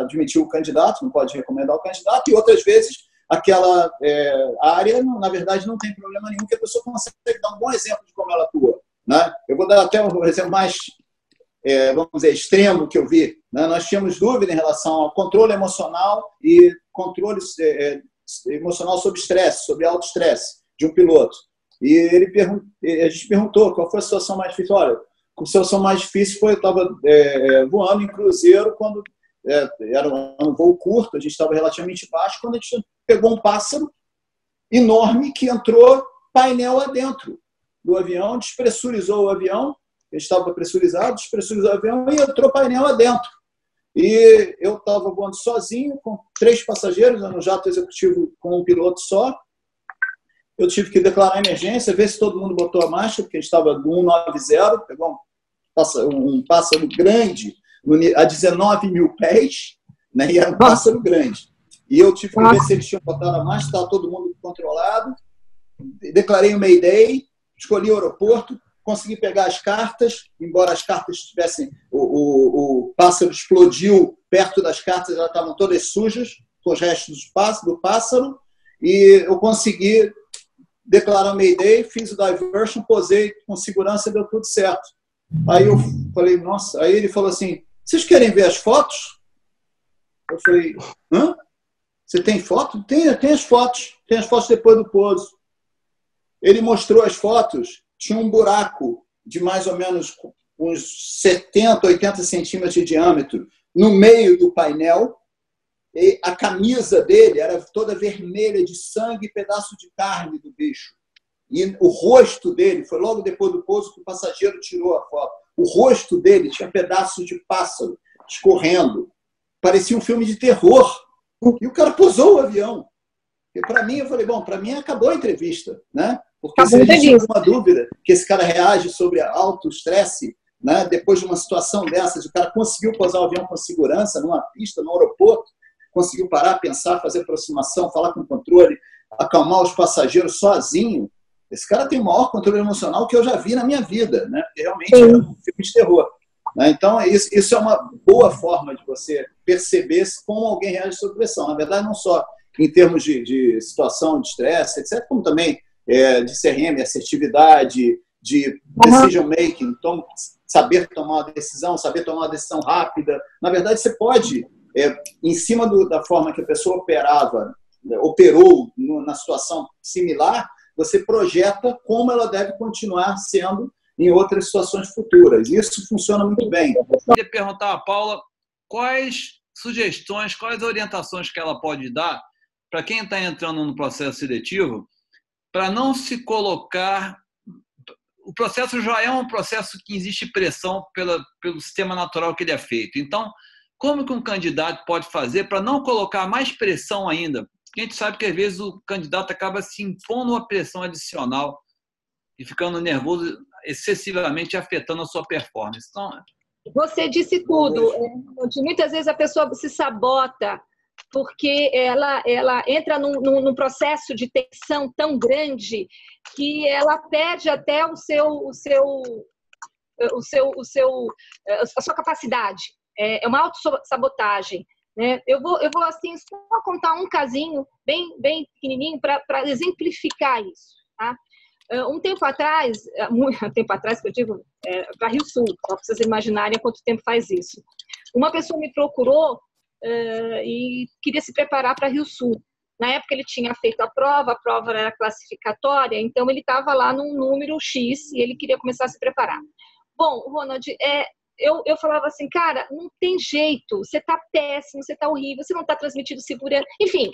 D: admitir o candidato, não pode recomendar o candidato, e outras vezes aquela é, área, na verdade, não tem problema nenhum, que a pessoa consegue dar um bom exemplo de como ela atua. Né? Eu vou dar até um exemplo mais é, vamos dizer, extremo que eu vi, né? nós tínhamos dúvida em relação ao controle emocional e controle é, é emocional sob estresse, sob alto estresse de um piloto. E ele a gente perguntou qual foi a situação mais difícil. Olha, a situação mais difícil foi eu estava é, é, voando em cruzeiro quando é, era um voo curto, a gente estava relativamente baixo, quando a gente pegou um pássaro enorme que entrou painel adentro do avião, despressurizou o avião ele estava pressurizado, despressurizou o avião e entrou painel adentro. E eu estava voando sozinho, com três passageiros, no jato executivo com um piloto só. Eu tive que declarar emergência, ver se todo mundo botou a marcha, porque a gente estava do 190, pegou um pássaro, um pássaro grande, a 19 mil pés, né, e era um pássaro grande. E eu tive que ver se eles tinham botado a marcha, estava todo mundo controlado. Declarei o Mayday, escolhi o aeroporto, consegui pegar as cartas, embora as cartas tivessem. O, o, o pássaro explodiu perto das cartas, elas estavam todas sujas, com os restos do pássaro, e eu consegui declarar Mayday, fiz o diversion, posei com segurança deu tudo certo. Aí eu falei, nossa, aí ele falou assim: vocês querem ver as fotos? Eu falei, hã? Você tem foto? Tem, tem as fotos. Tem as fotos depois do pouso. Ele mostrou as fotos tinha um buraco de mais ou menos uns 70, 80 centímetros de diâmetro no meio do painel. E a camisa dele era toda vermelha de sangue e pedaço de carne do bicho. E o rosto dele, foi logo depois do pouso que o passageiro tirou a foto. O rosto dele tinha pedaços de pássaro escorrendo. Parecia um filme de terror. E o cara pousou o avião. E para mim, eu falei, bom, para mim acabou a entrevista, né? Porque se a gente tem alguma dúvida que esse cara reage sobre alto estresse, né, depois de uma situação dessas, o cara conseguiu pousar o avião com segurança numa pista, no aeroporto, conseguiu parar, pensar, fazer aproximação, falar com o controle, acalmar os passageiros sozinho. Esse cara tem o maior controle emocional que eu já vi na minha vida, né? realmente Sim. é um filme de terror. Né? Então, isso, isso é uma boa forma de você perceber como alguém reage sob pressão. Na verdade, não só em termos de, de situação de estresse, etc., como também é, de CRM, assertividade, de decision making, então, saber tomar uma decisão, saber tomar uma decisão rápida. Na verdade, você pode, é, em cima do, da forma que a pessoa operava, né, operou no, na situação similar, você projeta como ela deve continuar sendo em outras situações futuras. Isso funciona muito bem.
B: Eu queria perguntar a Paula quais sugestões, quais orientações que ela pode dar para quem está entrando no processo seletivo, para não se colocar. O processo já é um processo que existe pressão pela, pelo sistema natural que ele é feito. Então, como que um candidato pode fazer para não colocar mais pressão ainda? Porque a gente sabe que às vezes o candidato acaba se impondo uma pressão adicional e ficando nervoso excessivamente afetando a sua performance. Então,
C: você disse tudo. É, muitas vezes a pessoa se sabota porque ela, ela entra num, num, num, processo de tensão tão grande que ela perde até o seu, o seu, o seu, o seu, a sua capacidade. É, é uma autossabotagem. Né? Eu, vou, eu vou, assim, só contar um casinho bem, bem pequenininho para exemplificar isso. Tá? Um tempo atrás, muito tempo atrás que eu digo, é, para Rio Sul, para vocês imaginarem quanto tempo faz isso. Uma pessoa me procurou uh, e queria se preparar para Rio Sul. Na época ele tinha feito a prova, a prova era classificatória, então ele estava lá num número X e ele queria começar a se preparar. Bom, Ronald, é, eu, eu falava assim, cara, não tem jeito, você está péssimo, você está horrível, você não está transmitindo segurança, enfim.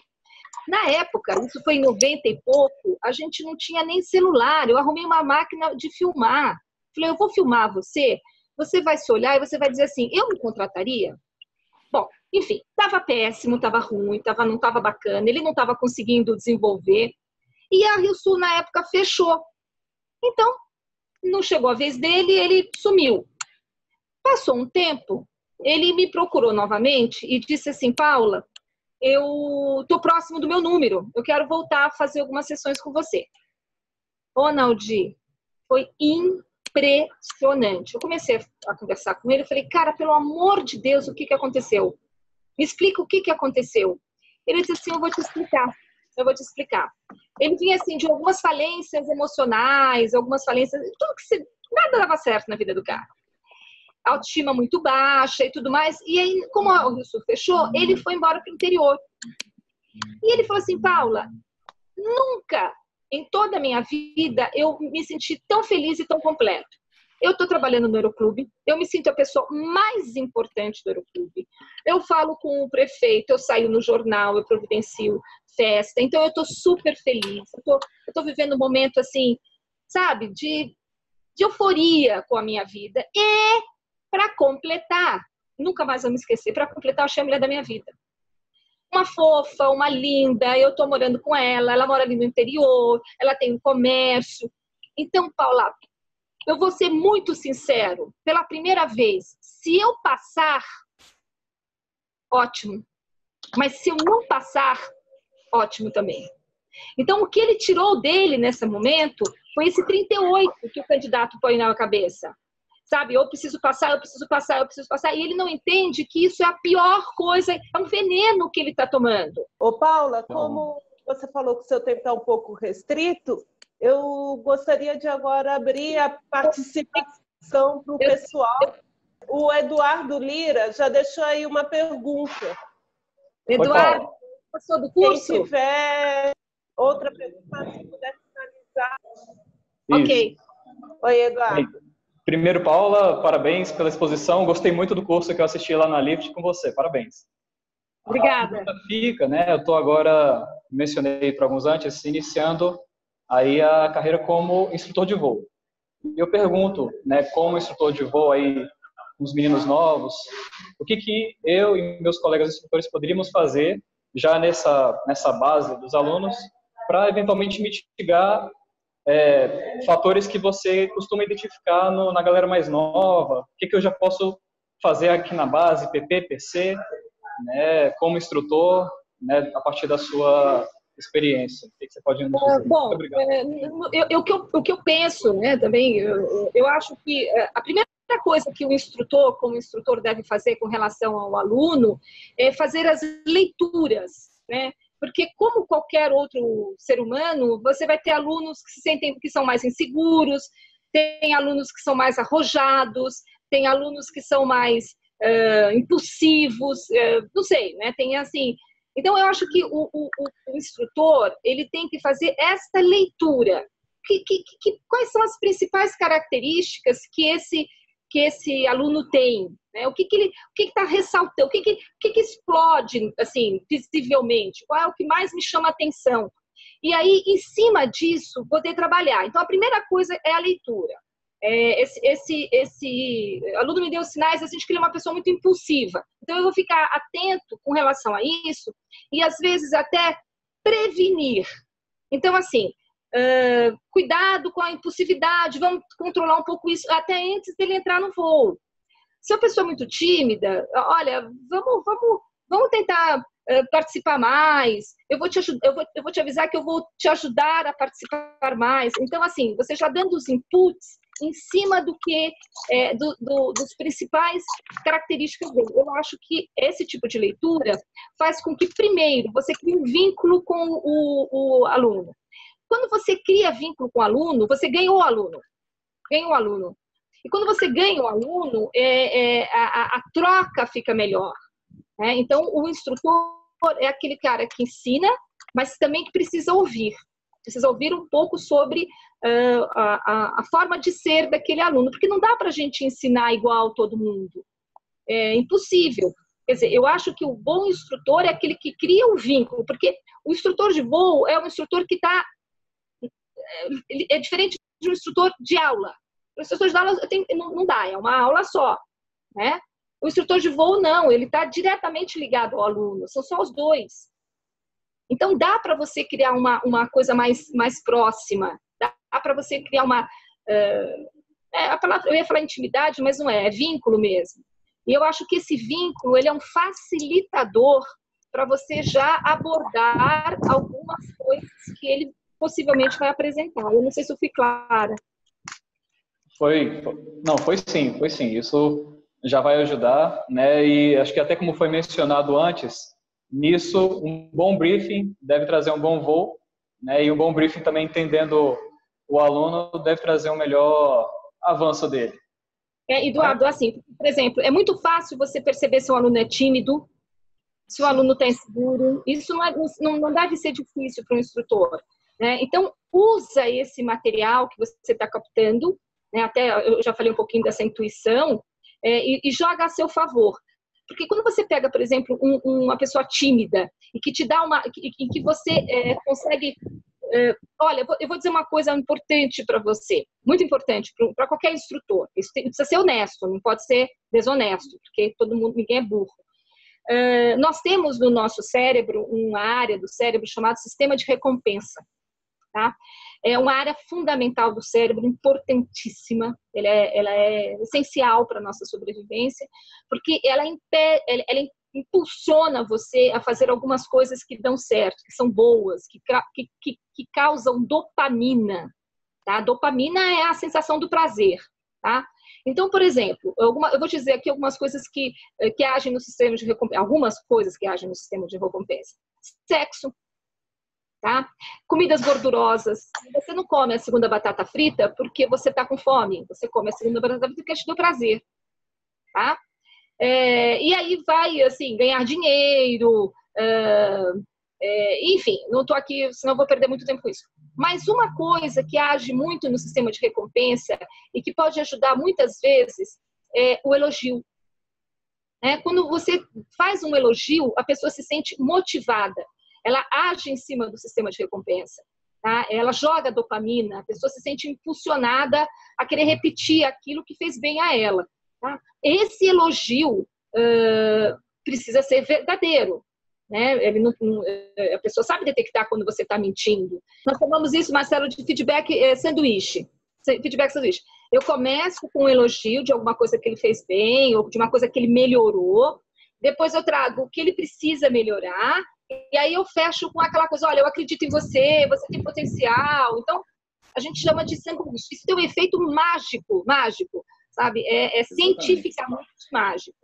C: Na época, isso foi em 90 e pouco, a gente não tinha nem celular, eu arrumei uma máquina de filmar. Falei, eu vou filmar você, você vai se olhar e você vai dizer assim, eu me contrataria? Enfim, estava péssimo, estava ruim, tava, não estava bacana, ele não estava conseguindo desenvolver. E a Rio Sul, na época, fechou. Então, não chegou a vez dele, ele sumiu. Passou um tempo, ele me procurou novamente e disse assim: Paula, eu estou próximo do meu número, eu quero voltar a fazer algumas sessões com você. Ronaldi, foi impressionante. Eu comecei a conversar com ele, eu falei, cara, pelo amor de Deus, o que, que aconteceu? Me explica o que, que aconteceu. Ele disse assim: Eu vou te explicar. Eu vou te explicar. Ele vinha assim de algumas falências emocionais, algumas falências, tudo que se, nada dava certo na vida do cara. Autoestima muito baixa e tudo mais. E aí, como o Rio Sul fechou, ele foi embora para o interior. E ele falou assim: Paula, nunca em toda a minha vida eu me senti tão feliz e tão completo. Eu estou trabalhando no Aeroclube, eu me sinto a pessoa mais importante do Aeroclube. Eu falo com o prefeito, eu saio no jornal, eu providencio festa. Então eu estou super feliz. Eu estou vivendo um momento assim, sabe, de, de euforia com a minha vida. E para completar, nunca mais vou me esquecer, para completar, eu achei a mulher da minha vida. Uma fofa, uma linda, eu estou morando com ela, ela mora ali no interior, ela tem um comércio. Então, Paula, eu vou ser muito sincero, pela primeira vez, se eu passar, ótimo. Mas se eu não passar, ótimo também. Então, o que ele tirou dele nesse momento foi esse 38 que o candidato põe na cabeça. Sabe, eu preciso passar, eu preciso passar, eu preciso passar. E ele não entende que isso é a pior coisa, é um veneno que ele está tomando.
A: Ô, Paula, como você falou que o seu tempo está um pouco restrito, eu gostaria de agora abrir a participação para o pessoal. O Eduardo Lira já deixou aí uma pergunta.
C: Eduardo, passou do curso?
A: Quem tiver outra pergunta, se puder finalizar.
C: Ok.
A: Oi, Eduardo.
F: Primeiro, Paula, parabéns pela exposição. Gostei muito do curso que eu assisti lá na Lift com você. Parabéns.
C: Obrigada.
F: fica, né? Eu estou agora, mencionei para alguns antes, iniciando aí a carreira como instrutor de voo. E eu pergunto, né, como instrutor de voo aí, os meninos novos, o que que eu e meus colegas instrutores poderíamos fazer já nessa nessa base dos alunos para eventualmente mitigar é, fatores que você costuma identificar no, na galera mais nova? O que que eu já posso fazer aqui na base, PP, PC, né, como instrutor, né, a partir da sua experiência? O que você pode nos dizer?
C: Bom, é, eu, eu, o, que eu, o que eu penso né, também, eu, eu acho que é, a primeira coisa que o instrutor, como instrutor, deve fazer com relação ao aluno é fazer as leituras, né? Porque como qualquer outro ser humano, você vai ter alunos que se sentem que são mais inseguros, tem alunos que são mais arrojados, tem alunos que são mais uh, impulsivos, uh, não sei, né? Tem assim, então, eu acho que o, o, o instrutor ele tem que fazer esta leitura. Que, que, que, quais são as principais características que esse, que esse aluno tem, né? O que, que ele, o que está ressaltando, o que, que, que, que explode, assim, visivelmente? Qual é o que mais me chama a atenção? E aí, em cima disso, poder trabalhar. Então, a primeira coisa é a leitura. É, esse, esse, esse aluno me deu sinais assim, de que ele é uma pessoa muito impulsiva. Então, eu vou ficar atento com relação a isso e, às vezes, até prevenir. Então, assim, uh, cuidado com a impulsividade, vamos controlar um pouco isso até antes dele entrar no voo. Se a pessoa é muito tímida, olha, vamos, vamos, vamos tentar uh, participar mais. Eu vou, te eu, vou, eu vou te avisar que eu vou te ajudar a participar mais. Então, assim, você já dando os inputs em cima do que é, do, do, dos principais características dele. Eu acho que esse tipo de leitura faz com que, primeiro, você crie um vínculo com o, o aluno. Quando você cria vínculo com o aluno, você ganha o aluno. Ganha o aluno. E quando você ganha o aluno, é, é, a, a, troca fica melhor. Né? Então, o instrutor é aquele cara que ensina, mas também que precisa ouvir. Precisa ouvir um pouco sobre a, a, forma de ser daquele aluno, porque não dá para a gente ensinar igual todo mundo. É impossível. Quer dizer, eu acho que o bom instrutor é aquele que cria um vínculo, porque o instrutor de voo é um instrutor que está. É, é diferente de um instrutor de aula. O instrutor de aula tem, não, não dá, é uma aula só. Né? O instrutor de voo não, ele está diretamente ligado ao aluno, são só os dois. Então dá para você criar uma, uma coisa mais, mais próxima, dá para você criar uma. Uh, é, a palavra, eu ia falar intimidade, mas não é, é vínculo mesmo. E eu acho que esse vínculo ele é um facilitador para você já abordar algumas coisas que ele possivelmente vai apresentar. Eu não sei se eu fui clara.
F: Foi, não, foi sim, foi sim. Isso já vai ajudar, né? E acho que até como foi mencionado antes, nisso um bom briefing deve trazer um bom voo, né? E um bom briefing também entendendo o aluno deve trazer um melhor avanço dele.
C: É, Eduardo, assim, por exemplo, é muito fácil você perceber se o aluno é tímido, se o aluno está inseguro. Isso não, é, não, não deve ser difícil para o instrutor. Né? Então, usa esse material que você está captando, né? até eu já falei um pouquinho dessa intuição, é, e, e, joga a seu favor. Porque quando você pega, por exemplo, um, uma pessoa tímida e que te dá uma. em que você é, consegue olha, eu vou dizer uma coisa importante para você, muito importante para qualquer instrutor. Isso precisa ser honesto, não pode ser desonesto, porque todo mundo, ninguém é burro. Uh, nós temos no nosso cérebro uma área do cérebro chamada sistema de recompensa. Tá? É uma área fundamental do cérebro, importantíssima, ela é, ela é essencial para a nossa sobrevivência, porque ela, impede, ela, ela impulsiona você a fazer algumas coisas que dão certo, que são boas, que, que, que, que causam dopamina. Tá? Dopamina é a sensação do prazer. Tá? Então, por exemplo, alguma, eu vou dizer aqui algumas coisas que, eh, que agem no sistema de recompensa, algumas coisas que agem no sistema de recompensa. Sexo, tá? Comidas gordurosas. Você não come a segunda batata frita porque você está com fome. Você come a segunda batata frita porque te deu prazer, tá? É, e aí vai, assim, ganhar dinheiro, é, é, enfim, não estou aqui, senão vou perder muito tempo com isso. Mas uma coisa que age muito no sistema de recompensa e que pode ajudar muitas vezes é o elogio. É, quando você faz um elogio, a pessoa se sente motivada. Ela age em cima do sistema de recompensa. Tá? Ela joga dopamina, a pessoa se sente impulsionada a querer repetir aquilo que fez bem a ela. Tá? Esse elogio uh, precisa ser verdadeiro. Né? Ele não, a pessoa sabe detectar quando você está mentindo. Nós chamamos isso, Marcelo, de feedback é, sanduíche. Feedback sanduíche. Eu começo com um elogio de alguma coisa que ele fez bem, ou de uma coisa que ele melhorou. Depois eu trago o que ele precisa melhorar. E aí eu fecho com aquela coisa, olha, eu acredito em você, você tem potencial. Então, a gente chama de sanduíche. Isso tem um efeito mágico, mágico sabe? É, é cientificamente mágico.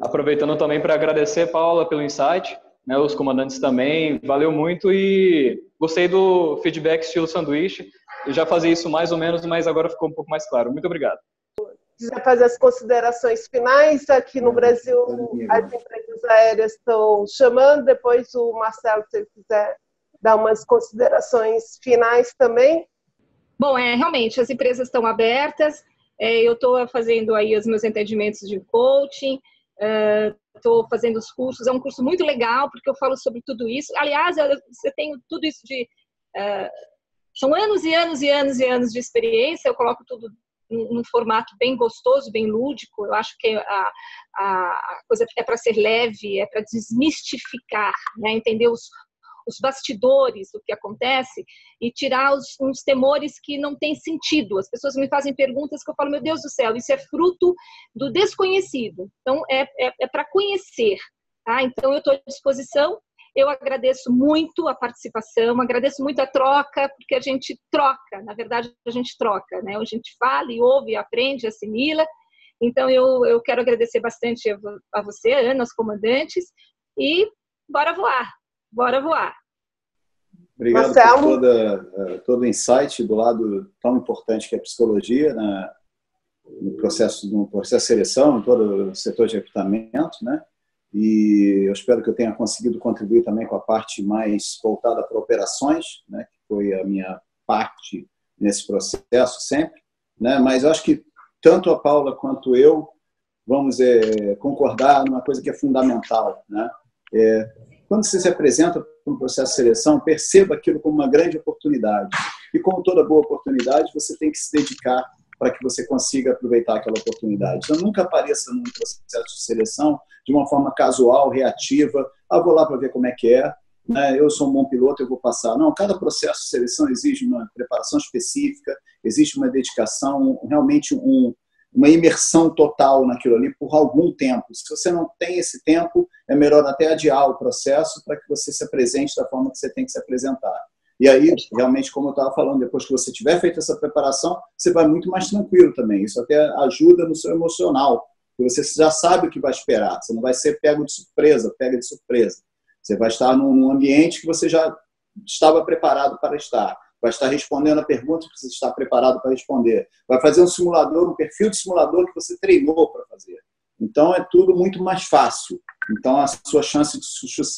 F: Aproveitando também para agradecer, Paula, pelo insight, né, os comandantes também, valeu muito e gostei do feedback estilo sanduíche. Eu já fazia isso mais ou menos, mas agora ficou um pouco mais claro. Muito obrigado.
A: Quiser fazer as considerações finais, aqui no Brasil as empresas aéreas estão chamando, depois o Marcelo, se ele quiser dar umas considerações finais também.
C: Bom, é, realmente, as empresas estão abertas, É, eu estou fazendo aí os meus entendimentos de coaching, estou uh, fazendo os cursos. É um curso muito legal porque eu falo sobre tudo isso. Aliás, eu, você tem tudo isso de uh, são anos e anos e anos e anos de experiência. Eu coloco tudo num formato bem gostoso, bem lúdico. Eu acho que a, a, a coisa é para ser leve, é para desmistificar, né? entender os, os bastidores do que acontece e tirar os, uns temores que não têm sentido. As pessoas me fazem perguntas que eu falo, meu Deus do céu, isso é fruto do desconhecido. Então, é, é, é para conhecer. Tá? Então, eu estou à disposição. Eu agradeço muito a participação, agradeço muito a troca, porque a gente troca, na verdade, a gente troca, né? A gente fala e ouve, aprende, assimila. Então, eu, eu quero agradecer bastante a você, Ana, os comandantes, e bora voar, bora voar.
D: Obrigado Marcelo. por toda, eh, todo o insight do lado tão importante que é a psicologia, né? no processo no processo de seleção, em todo o setor de recrutamento, né? E eu espero que eu tenha conseguido contribuir também com a parte mais voltada para operações, né? Que foi a minha parte nesse processo sempre, né? Mas eu acho que tanto a Paula quanto eu vamos é, concordar numa coisa que é fundamental, né? É, quando você se apresenta para um processo de seleção, perceba aquilo como uma grande oportunidade. E como toda boa oportunidade, você tem que se dedicar para que você consiga aproveitar aquela oportunidade. Então, nunca apareça num processo de seleção de uma forma casual, reativa. Ah, vou lá para ver como é que é. Né? Eu sou um bom piloto, eu vou passar. Não, cada processo de seleção exige uma preparação específica, existe uma dedicação, realmente um, uma imersão total naquilo ali por algum tempo. Se você não tem esse tempo, é melhor até adiar o processo para que você se apresente da forma que você tem que se apresentar. E aí, realmente, como eu estava falando, depois que você tiver feito essa preparação, você vai muito mais tranquilo também. Isso até ajuda no seu emocional, porque você já sabe o que vai esperar. Você não vai ser pego de surpresa, pega de surpresa. Você vai estar num ambiente que você já estava preparado para estar vai estar respondendo a pergunta que você está preparado para responder, vai fazer um simulador, um perfil de simulador que você treinou para fazer. Então é tudo muito mais fácil. Então a sua chance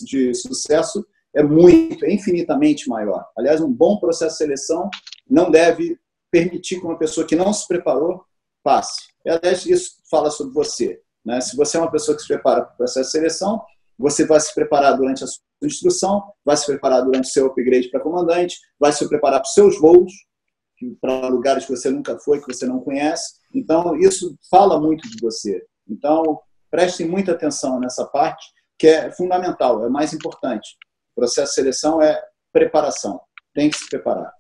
D: de sucesso é muito, é infinitamente maior. Aliás, um bom processo de seleção não deve permitir que uma pessoa que não se preparou passe. E, aliás, isso fala sobre você. Né? Se você é uma pessoa que se prepara para o processo de seleção, você vai se preparar durante a sua instrução, vai se preparar durante seu upgrade para comandante, vai se preparar para os seus voos, para lugares que você nunca foi, que você não conhece. Então, isso fala muito de você. Então, prestem muita atenção nessa parte, que é fundamental, é mais importante. O processo de seleção é preparação. Tem que se preparar.